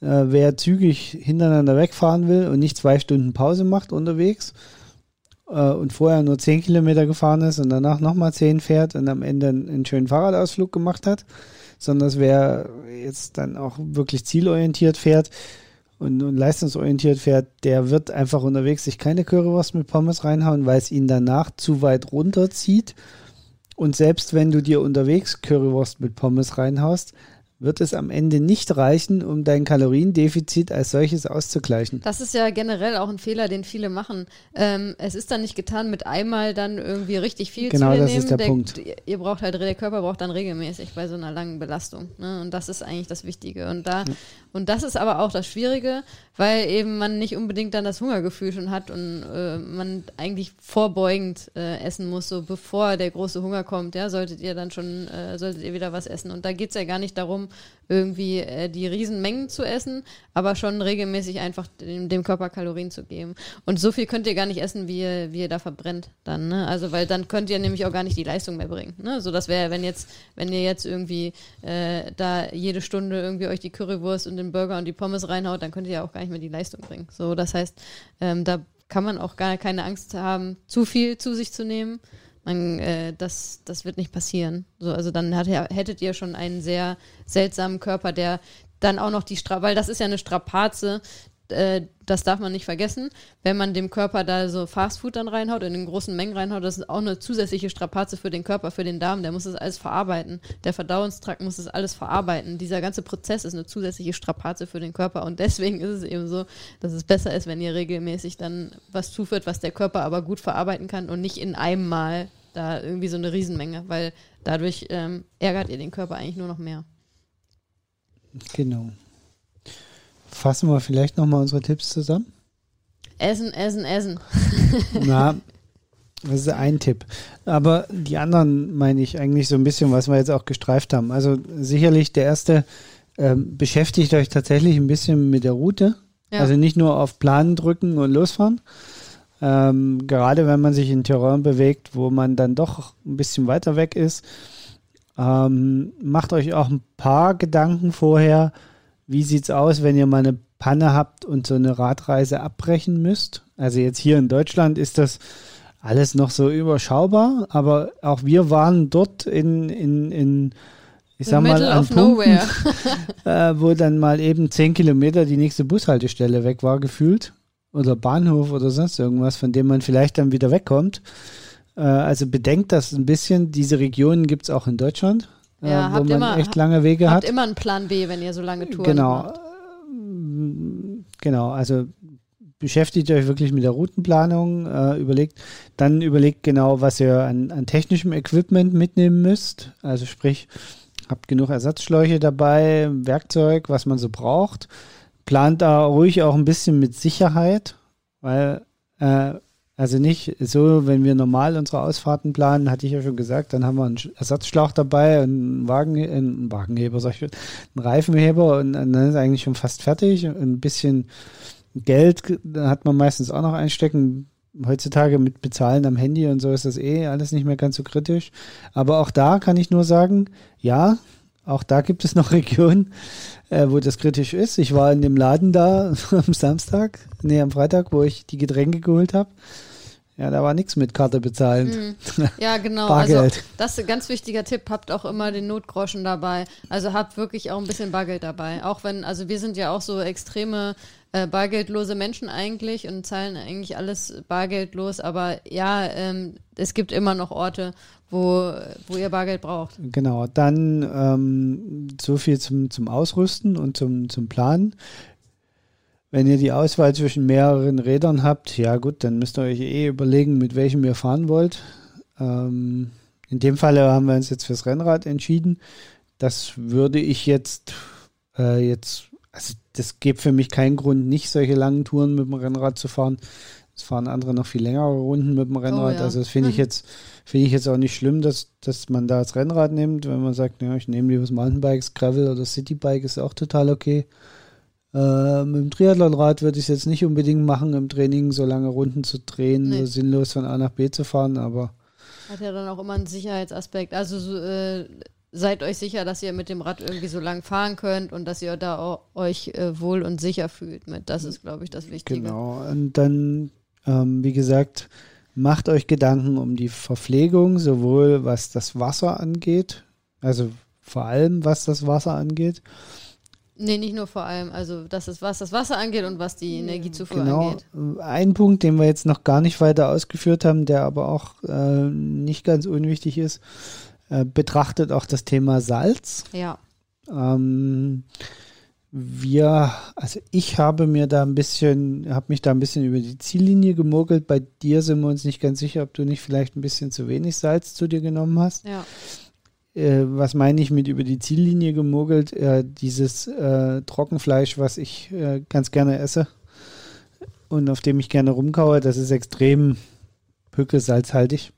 äh, wer zügig hintereinander wegfahren will und nicht zwei Stunden Pause macht unterwegs äh, und vorher nur zehn Kilometer gefahren ist und danach nochmal zehn fährt und am Ende einen, einen schönen Fahrradausflug gemacht hat, sondern wer jetzt dann auch wirklich zielorientiert fährt, und, und leistungsorientiert fährt, der wird einfach unterwegs sich keine Currywurst mit Pommes reinhauen, weil es ihn danach zu weit runterzieht. Und selbst wenn du dir unterwegs Currywurst mit Pommes reinhaust, wird es am Ende nicht reichen, um dein Kaloriendefizit als solches auszugleichen. Das ist ja generell auch ein Fehler, den viele machen. Ähm, es ist dann nicht getan, mit einmal dann irgendwie richtig viel genau, zu nehmen. Genau, das ist der, der, Punkt. Ihr braucht halt, der Körper braucht dann regelmäßig bei so einer langen Belastung. Ne? Und das ist eigentlich das Wichtige. Und da, ja. und das ist aber auch das Schwierige, weil eben man nicht unbedingt dann das Hungergefühl schon hat und äh, man eigentlich vorbeugend äh, essen muss, so bevor der große Hunger kommt, ja, solltet ihr dann schon, äh, solltet ihr wieder was essen. Und da geht es ja gar nicht darum, irgendwie äh, die Riesenmengen zu essen, aber schon regelmäßig einfach dem, dem, Körper Kalorien zu geben. Und so viel könnt ihr gar nicht essen, wie ihr, wie ihr da verbrennt dann, ne? Also weil dann könnt ihr nämlich auch gar nicht die Leistung mehr bringen. Ne? So das wäre, wenn jetzt, wenn ihr jetzt irgendwie äh, da jede Stunde irgendwie euch die Currywurst und den Burger und die Pommes reinhaut, dann könnt ihr ja auch gar nicht mehr die Leistung bringen. So, das heißt, ähm, da kann man auch gar keine Angst haben, zu viel zu sich zu nehmen man, äh, das, das wird nicht passieren. So, also dann hat, hättet ihr schon einen sehr seltsamen Körper, der dann auch noch die Strapaze, weil das ist ja eine Strapaze, äh, das darf man nicht vergessen. Wenn man dem Körper da so Fastfood dann reinhaut, in den großen Mengen reinhaut, das ist auch eine zusätzliche Strapaze für den Körper, für den Darm. Der muss das alles verarbeiten. Der Verdauungstrakt muss das alles verarbeiten. Dieser ganze Prozess ist eine zusätzliche Strapaze für den Körper. Und deswegen ist es eben so, dass es besser ist, wenn ihr regelmäßig dann was zuführt, was der Körper aber gut verarbeiten kann und nicht in einem Mal da irgendwie so eine Riesenmenge, weil dadurch ähm, ärgert ihr den Körper eigentlich nur noch mehr. Genau. Fassen wir vielleicht nochmal unsere Tipps zusammen? Essen, essen, essen. [LAUGHS] Na, das ist ein Tipp. Aber die anderen meine ich eigentlich so ein bisschen, was wir jetzt auch gestreift haben. Also sicherlich der erste, ähm, beschäftigt euch tatsächlich ein bisschen mit der Route. Ja. Also nicht nur auf Plan drücken und losfahren, ähm, gerade wenn man sich in Terrain bewegt, wo man dann doch ein bisschen weiter weg ist, ähm, macht euch auch ein paar Gedanken vorher, wie sieht es aus, wenn ihr mal eine Panne habt und so eine Radreise abbrechen müsst. Also jetzt hier in Deutschland ist das alles noch so überschaubar, aber auch wir waren dort in, in, in ich sag mal, an Punkten, [LAUGHS] äh, wo dann mal eben zehn Kilometer die nächste Bushaltestelle weg war, gefühlt oder Bahnhof oder sonst irgendwas, von dem man vielleicht dann wieder wegkommt. Äh, also bedenkt das ein bisschen. Diese Regionen gibt es auch in Deutschland, ja, äh, wo man immer, echt lange Wege habt hat. Habt immer einen Plan B, wenn ihr so lange Touren genau. macht. Genau, also beschäftigt euch wirklich mit der Routenplanung, äh, überlegt, dann überlegt genau, was ihr an, an technischem Equipment mitnehmen müsst. Also sprich, habt genug Ersatzschläuche dabei, Werkzeug, was man so braucht plant da ruhig auch ein bisschen mit Sicherheit, weil äh, also nicht so, wenn wir normal unsere Ausfahrten planen, hatte ich ja schon gesagt, dann haben wir einen Ersatzschlauch dabei, einen, Wagen, einen Wagenheber, sag ich, einen Reifenheber und, dann ist eigentlich schon fast fertig. Ein bisschen Geld hat man meistens auch noch einstecken. Heutzutage mit Bezahlen am Handy und so ist das eh alles nicht mehr ganz so kritisch. Aber auch da kann ich nur sagen, ja, auch da gibt es noch [LAUGHS] Regionen, äh, wo das kritisch ist. Ich war in dem Laden da [LAUGHS] am Samstag, nee, am Freitag, wo ich die Getränke geholt habe. Ja, da war nichts mit Karte bezahlen. Mhm. [LAUGHS] Ja, genau. Bargeld. Also das ist ein ganz wichtiger Tipp. Habt auch immer den Notgroschen dabei. Also habt wirklich auch ein bisschen Bargeld dabei. Auch wenn, also wir sind ja auch so extreme äh, bargeldlose Menschen eigentlich und zahlen eigentlich alles bargeldlos. Aber ja, ähm, es gibt immer noch Orte, wo, wo ihr Bargeld braucht. Genau, dann ähm, so viel zum, zum Ausrüsten und zum, zum Planen. Wenn ihr die Auswahl zwischen mehreren Rädern habt, ja gut, dann müsst ihr euch eh überlegen, mit welchem ihr fahren wollt. Ähm, in dem Falle haben wir uns jetzt fürs Rennrad entschieden. Das würde ich jetzt, äh, jetzt, also das gibt für mich keinen Grund, nicht solche langen Touren mit dem Rennrad zu fahren. Es fahren andere noch viel längere Runden mit dem Rennrad. Oh, ja. Also das finde ich mhm. jetzt, finde ich jetzt auch nicht schlimm, dass, dass man da das Rennrad nimmt. Wenn man sagt, ja, ich nehme lieber das Mountainbikes, Gravel oder Citybike, ist auch total okay. Äh, mit dem Triathlonrad würde ich es jetzt nicht unbedingt machen, im Training so lange Runden zu drehen, nee. so sinnlos von A nach B zu fahren, aber. Hat ja dann auch immer einen Sicherheitsaspekt. Also so, äh, seid euch sicher, dass ihr mit dem Rad irgendwie so lang fahren könnt und dass ihr da auch euch äh, wohl und sicher fühlt mit. Das ist, glaube ich, das Wichtige. Genau. Und dann, ähm, wie gesagt, macht euch Gedanken um die Verpflegung, sowohl was das Wasser angeht, also vor allem was das Wasser angeht, Nee, nicht nur vor allem. Also, das ist, was das Wasser angeht und was die Energiezufuhr genau. angeht. Ein Punkt, den wir jetzt noch gar nicht weiter ausgeführt haben, der aber auch äh, nicht ganz unwichtig ist, äh, betrachtet auch das Thema Salz. Ja. Ähm, wir, also ich habe mir da ein bisschen, habe mich da ein bisschen über die Ziellinie gemogelt. Bei dir sind wir uns nicht ganz sicher, ob du nicht vielleicht ein bisschen zu wenig Salz zu dir genommen hast. Ja äh, was meine ich mit über die Ziellinie gemogelt? Äh, dieses äh, Trockenfleisch, was ich äh, ganz gerne esse und auf dem ich gerne rumkaue, das ist extrem pückelsalzhaltig.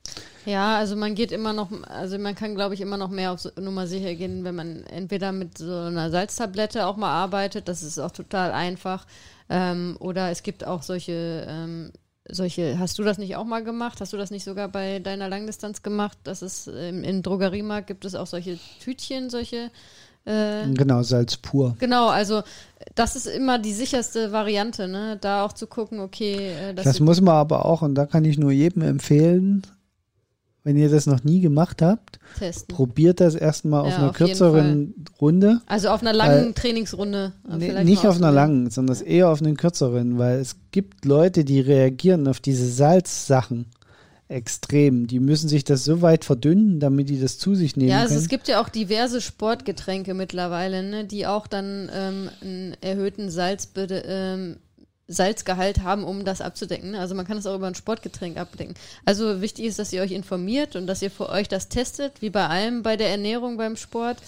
Ja, also man geht immer noch, also man kann, glaube ich, immer noch mehr auf Nummer sicher gehen, wenn man entweder mit so einer Salztablette auch mal arbeitet, das ist auch total einfach. Ähm, oder es gibt auch solche ähm, solche, hast du das nicht auch mal gemacht? Hast du das nicht sogar bei deiner Langdistanz gemacht? Das ist im, im Drogeriemarkt gibt es auch solche Tütchen, solche äh, genau, Salz pur. Genau, also das ist immer die sicherste Variante, ne? Da auch zu gucken, okay. Äh, das muss man aber auch, und da kann ich nur jedem empfehlen, wenn ihr das noch nie gemacht habt, Testen. probiert das erstmal auf ja, einer auf kürzeren Runde. Also auf einer langen weil, Trainingsrunde. Nee, nicht auf einer langen, sondern ja. eher auf einen kürzeren, weil es gibt Leute, die reagieren auf diese Salzsachen extrem. Die müssen sich das so weit verdünnen, damit die das zu sich nehmen ja, also können. es gibt ja auch diverse Sportgetränke mittlerweile, ne, die auch dann ähm, einen erhöhten Salz ähm, Salzgehalt haben, um das abzudecken. Also man kann es auch über ein Sportgetränk abdecken. Also wichtig ist, dass ihr euch informiert und dass ihr für euch das testet, wie bei allem bei der Ernährung beim Sport.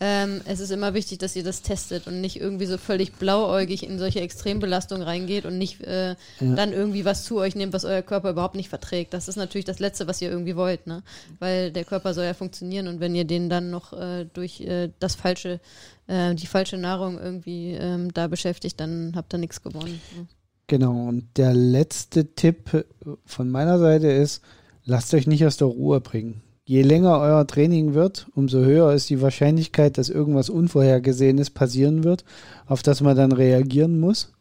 Ähm, es ist immer wichtig, dass ihr das testet und nicht irgendwie so völlig blauäugig in solche Extrembelastungen reingeht und nicht äh, ja. dann irgendwie was zu euch nehmt, was euer Körper überhaupt nicht verträgt. Das ist natürlich das Letzte, was ihr irgendwie wollt, ne? Weil der Körper soll ja funktionieren und wenn ihr den dann noch äh, durch äh, das falsche, äh, die falsche Nahrung irgendwie ähm, da beschäftigt, dann habt ihr nichts gewonnen. Ne? Genau, und der letzte Tipp von meiner Seite ist, lasst euch nicht aus der Ruhe bringen je länger euer Training wird, umso höher ist die Wahrscheinlichkeit, dass irgendwas Unvorhergesehenes passieren wird, auf das man dann reagieren muss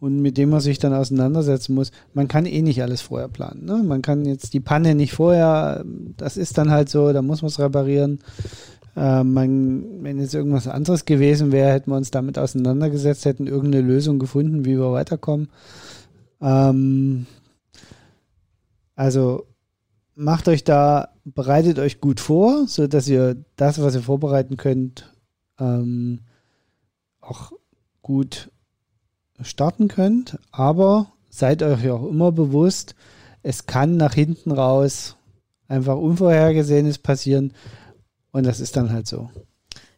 und mit dem man sich dann auseinandersetzen muss. Man kann eh nicht alles vorher planen. Ne? Man kann jetzt die Panne nicht vorher, das ist dann halt so, da muss man es reparieren. Äh, man, wenn jetzt irgendwas anderes gewesen wäre, hätten wir uns damit auseinandergesetzt, hätten irgendeine Lösung gefunden, wie wir weiterkommen. Ähm, also macht euch da, bereitet euch gut vor, so dass ihr das, was ihr vorbereiten könnt, ähm, auch gut starten könnt. Aber seid euch auch immer bewusst, es kann nach hinten raus einfach Unvorhergesehenes passieren und das ist dann halt so.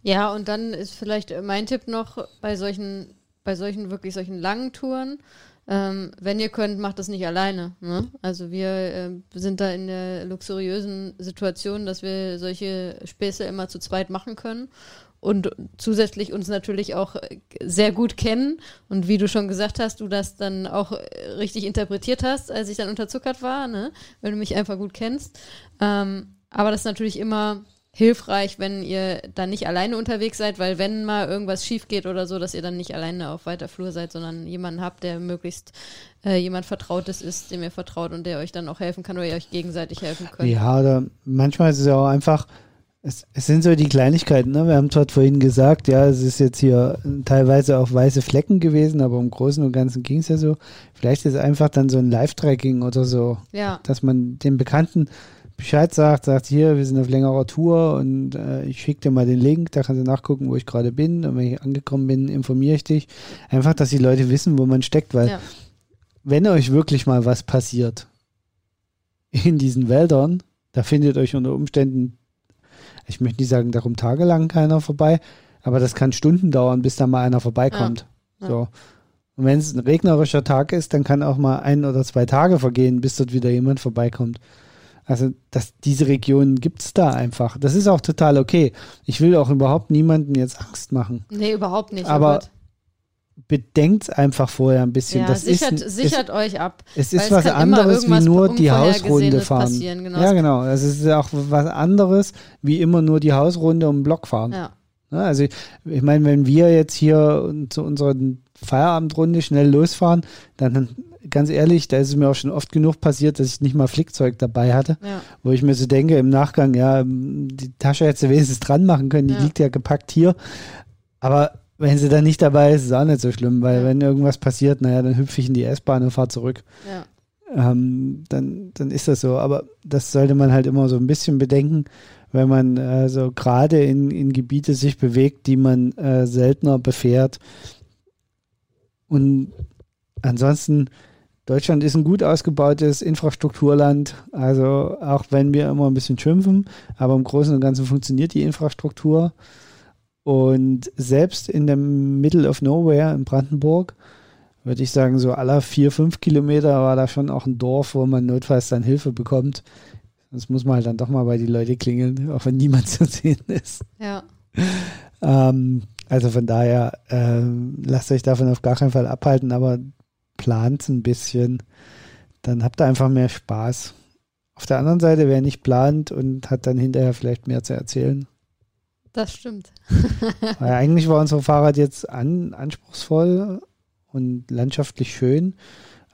Ja, und dann ist vielleicht mein Tipp noch bei solchen, bei solchen wirklich solchen langen Touren, ähm, wenn ihr könnt, macht das nicht alleine. Ne? Also wir äh, sind da in der luxuriösen Situation, dass wir solche Späße immer zu zweit machen können und zusätzlich uns natürlich auch sehr gut kennen und wie du schon gesagt hast, du das dann auch richtig interpretiert hast, als ich dann unterzuckert war, ne? weil du mich einfach gut kennst. Ähm, aber das ist natürlich immer hilfreich, wenn ihr dann nicht alleine unterwegs seid, weil wenn mal irgendwas schief geht oder so, dass ihr dann nicht alleine auf weiter Flur seid, sondern jemanden habt, der möglichst äh, jemand Vertrautes ist, dem ihr vertraut und der euch dann auch helfen kann oder ihr euch gegenseitig helfen könnt. Ja, oder manchmal ist es ja auch einfach, es, es sind so die Kleinigkeiten, ne? Wir haben zwar vorhin gesagt, ja, es ist jetzt hier teilweise auch weiße Flecken gewesen, aber im Großen und Ganzen ging es ja so. Vielleicht ist es einfach dann so ein Live-Tracking oder so, Ja, dass man den Bekannten Bescheid sagt, sagt hier, wir sind auf längerer Tour und äh, ich schicke dir mal den Link, da kannst du nachgucken, wo ich gerade bin und wenn ich angekommen bin, informiere ich dich. Einfach, dass die Leute wissen, wo man steckt, weil ja, wenn euch wirklich mal was passiert in diesen Wäldern, da findet euch unter Umständen, ich möchte nicht sagen, darum tagelang keiner vorbei, aber das kann Stunden dauern, bis da mal einer vorbeikommt. Ja, ja. So. Und wenn es ein regnerischer Tag ist, dann kann auch mal ein oder zwei Tage vergehen, bis dort wieder jemand vorbeikommt. Also das, diese Regionen gibt's da einfach. Das ist auch total okay. Ich will auch überhaupt niemanden jetzt Angst machen. nee, überhaupt nicht. Aber oh. Bedenkt einfach vorher ein bisschen. ja, das sichert, ist, sichert euch ab. es ist es was anderes wie nur die Hausrunde fahren. genau. Ja, genau. Es ist auch was anderes wie immer nur die Hausrunde um den Block fahren. Ja, Ne, Also ich, ich meine, wenn wir jetzt hier zu unserer Feierabendrunde schnell losfahren, dann ganz ehrlich, da ist es mir auch schon oft genug passiert, dass ich nicht mal Flickzeug dabei hatte, ja, wo ich mir so denke im Nachgang, ja, die Tasche hätte sie wenigstens dran machen können, die Ja. liegt ja gepackt hier. Aber wenn sie dann nicht dabei ist, ist es auch nicht so schlimm, weil Ja. wenn irgendwas passiert, naja, dann hüpfe ich in die S-Bahn und fahre zurück. Ähm, dann, dann ist das so. Aber das sollte man halt immer so ein bisschen bedenken, wenn man äh, so gerade in, in Gebiete sich bewegt, die man äh, seltener befährt. Und ansonsten, Deutschland ist ein gut ausgebautes Infrastrukturland. Also auch wenn wir immer ein bisschen schimpfen, aber im Großen und Ganzen funktioniert die Infrastruktur. Und selbst in dem Middle of Nowhere in Brandenburg, würde ich sagen, so aller vier, fünf Kilometer war da schon auch ein Dorf, wo man notfalls dann Hilfe bekommt. Sonst muss man halt dann doch mal bei die Leute klingeln, auch wenn niemand [LAUGHS] zu sehen ist. ja. Ähm, also von daher, ähm, lasst euch davon auf gar keinen Fall abhalten, aber plant ein bisschen. Dann habt ihr einfach mehr Spaß. Auf der anderen Seite, wer nicht plant und hat dann hinterher vielleicht mehr zu erzählen. Das stimmt. [LAUGHS] Weil eigentlich war unser Fahrrad jetzt an, anspruchsvoll und landschaftlich schön,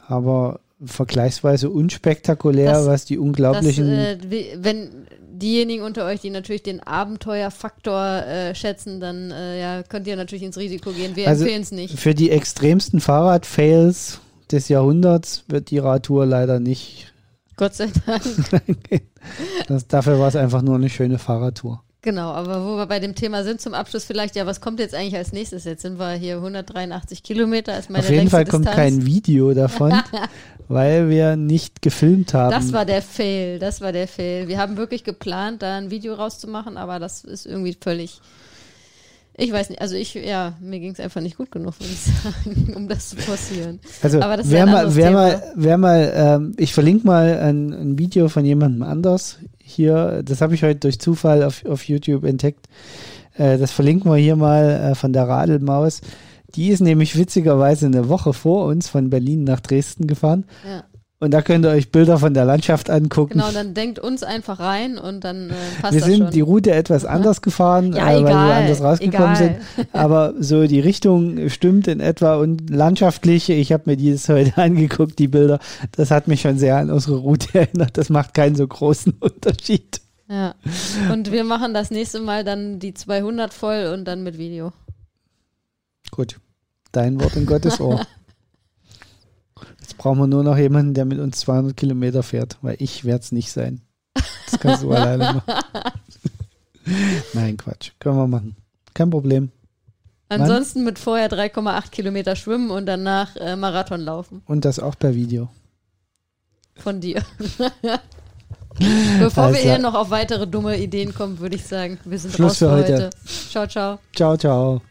aber vergleichsweise unspektakulär, Das- was die Das, unglaublichen. äh, wie- wenn diejenigen unter euch, die natürlich den Abenteuerfaktor äh, schätzen, dann äh, ja, könnt ihr natürlich ins Risiko gehen. Wir Also, empfehlen es nicht. für die extremsten Fahrradfails des Jahrhunderts wird die Radtour leider nicht. Gott sei Dank. [LAUGHS] das, dafür war es einfach nur eine schöne Fahrradtour. Genau, aber wo wir bei dem Thema sind, zum Abschluss vielleicht, ja, was kommt jetzt eigentlich als nächstes? Jetzt sind wir hier 183 Kilometer, ist meine Auf jeden Fall kommt Distanz. kein Video davon, [LAUGHS] weil wir nicht gefilmt haben. Das war der Fail, das war der Fail. Wir haben wirklich geplant, da ein Video rauszumachen, aber das ist irgendwie völlig. Ich weiß nicht, also ich, ja, mir ging es einfach nicht gut genug, würde ich sagen, [LAUGHS] um das zu forcieren. Also Aber das wer mal, wer Thema. mal, wer mal, ähm, ich verlinke mal ein, ein Video von jemandem anders hier. Das habe ich heute durch Zufall auf, auf YouTube entdeckt. Äh, das verlinken wir hier mal äh, von der Radelmaus. Die ist nämlich witzigerweise eine Woche vor uns von Berlin nach Dresden gefahren. Ja. Und da könnt ihr euch Bilder von der Landschaft angucken. Genau, dann denkt uns einfach rein und dann äh, passt wir das sind schon. die Route etwas anders gefahren, Ja, äh, weil wir egal, anders rausgekommen egal. sind. [LAUGHS] Aber so die Richtung stimmt in etwa und landschaftlich, ich habe mir dieses heute [LAUGHS] angeguckt, die Bilder, das hat mich schon sehr an unsere Route [LAUGHS] erinnert. Das macht keinen so großen Unterschied. Ja. Und wir machen das nächste Mal dann die 200 voll und dann mit Video. Gut, dein Wort in Gottes Ohr. Brauchen wir nur noch jemanden, der mit uns 200 Kilometer fährt, weil ich werde es nicht sein. Das kannst du [LAUGHS] alleine machen. [LAUGHS] Nein, Quatsch. Können wir machen. Kein Problem. Ansonsten mit vorher 3,8 Kilometer schwimmen und danach äh, Marathon laufen. Und das auch per Video. Von dir. [LAUGHS] Bevor Alles wir hier noch auf weitere dumme Ideen kommen, würde ich sagen, wir sind Schluss raus für für heute. heute. Ciao, ciao. Ciao, ciao.